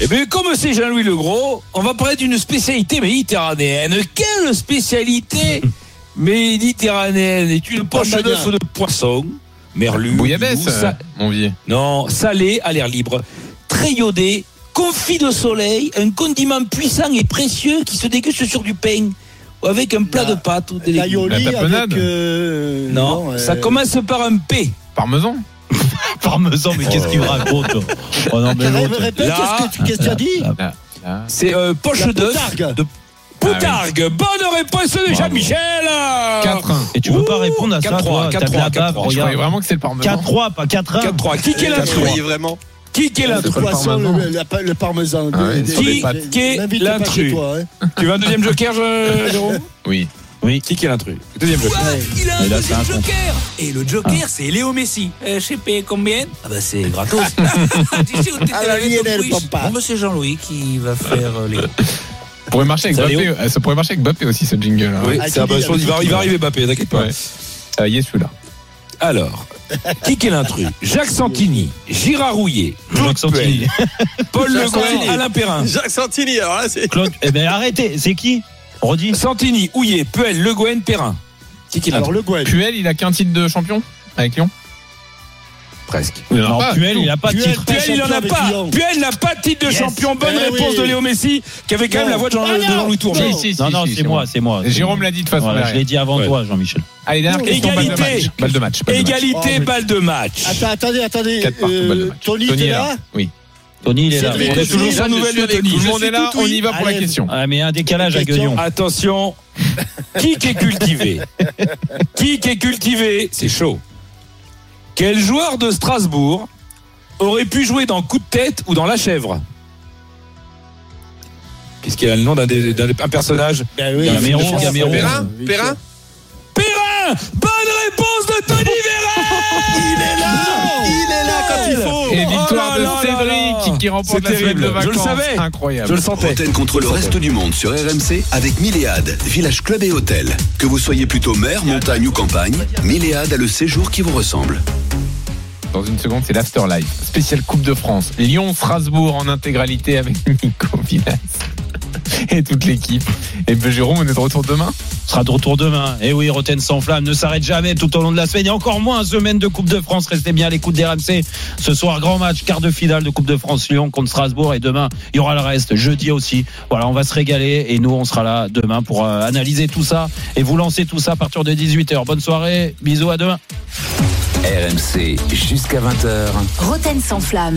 Eh bien, comme c'est Jean-Louis Le Gros, on va parler d'une spécialité méditerranéenne. Quelle spécialité méditerranéenne est une poche d'œuf de poisson Merlu. Bouillabaisse, sa- euh, mon vieux. Non, salé à l'air libre, très iodé, confit de soleil, un condiment puissant et précieux qui se déguste sur du pain ou avec un plat La- de pâtes ou des légumes. La tapenade. avec. euh, Non, euh, ça commence par un P. Parmesan Parmesan, mais qu'est-ce qu'il me raconte Oh non, mais Répète, qu'est-ce que tu- qu'est-ce que tu as dit Là, là. C'est euh, poche La d'œuf poutargue. de poutargue. Bonne réponse de. Jean-Michel. 4-1. Et tu peux pas répondre à ça, 4-3, toi T'as de la 4-3, bave, 4-3. Je croyais vraiment que c'est le parmesan. 4-3, pas 4-1. 4-3. Qui est voyez vraiment Qui est l'intrus le parmesan. le, la- le parmesan. Ah Des-. Qui est l'intrus hein. Tu veux un deuxième joker, Jérôme Oui. Oui. Qui est l'intrus Deuxième joker. Il a un là, deuxième un joker Et le joker, c'est Léo Messi. Euh, je sais pas combien Ah bah c'est gratos. tu sais où t'étais la Lionel. Bon bah c'est Jean-Louis qui va faire euh, les... Ça pourrait marcher avec Bappé. Léo euh, Ça pourrait marcher avec Bappé aussi, ce jingle. hein. Oui, Ah. Il va, il arriver, Bappé, t'inquiète pas. Y est, celui-là. Alors, qui est l'intrus Jacques Santini, Girard Rouillet, Claude Jacques Santini. Paul Le Jacques Santini. Alain Perrin. Jacques Santini, alors là, c'est. Claude, eh ben arrêtez, c'est qui Redis. Santini, Houillet, Puel, Le Gouen, Perrin. Qui est Alors, l'intrus le Gwen. Puel, il a qu'un titre de champion avec Lyon Presque. Non, pas, Puel, il a pas de titre. Puel, il a pas. n'a pas de titre de Yes. champion. Bonne Eh réponse oui. de Léo Messi, qui avait quand même la voix de Ah. Jean-Louis Tour. Non. Non, c'est moi, c'est moi. Jérôme l'a dit de façon. Voilà, je l'ai dit avant toi, Jean-Michel. Allez, dernière question. Balle de Égalité. match. Balle de match. balle de match. Égalité, Oh, balle de match. Attendez, attendez. Euh. Tony, Tony est là Oui. Tony, il est là. On je toujours sans nouvelles de Tony. Tout le monde est là, on y va pour la question. Ah, mais un décalage à. Guignon. Attention, qui est cultivé? Qui est cultivé? C'est chaud. Quel joueur de Strasbourg aurait pu jouer dans Coup de tête ou dans La Chèvre? Qu'est-ce qu'il a le nom d'un des- d'un un personnage? Ben Gamero. Perrin? Perrin? Perrin Bonne réponse de Tony Vérin Il est là Il est là quand il faut Et victoire Oh là de Cédric là. qui remporte la semaine de vacances. Je le savais. Incroyable. Je le sentais. Roten contre le reste du monde sur RMC avec Milléade, village club et hôtel. Que vous soyez plutôt mer, montagne ou campagne, Milléade a le séjour qui vous ressemble. Dans une seconde, c'est l'Afterlife. Spéciale Coupe de France. Lyon-Strasbourg en intégralité avec Nico Villas et toute l'équipe. Et ben, Jérôme, on est de retour demain sera de retour demain. Et oui, Roten sans flamme ne s'arrête jamais tout au long de la semaine et encore moins semaine de Coupe de France. Restez bien à l'écoute des RMC. Ce soir, grand match, quart de finale de Coupe de France Lyon contre Strasbourg et demain, il y aura le reste. Jeudi aussi. Voilà, on va se régaler et nous, on sera là demain pour euh, analyser tout ça et vous lancer tout ça à partir de 18h. Bonne soirée. Bisous à demain. RMC jusqu'à 20h. Roten sans flamme.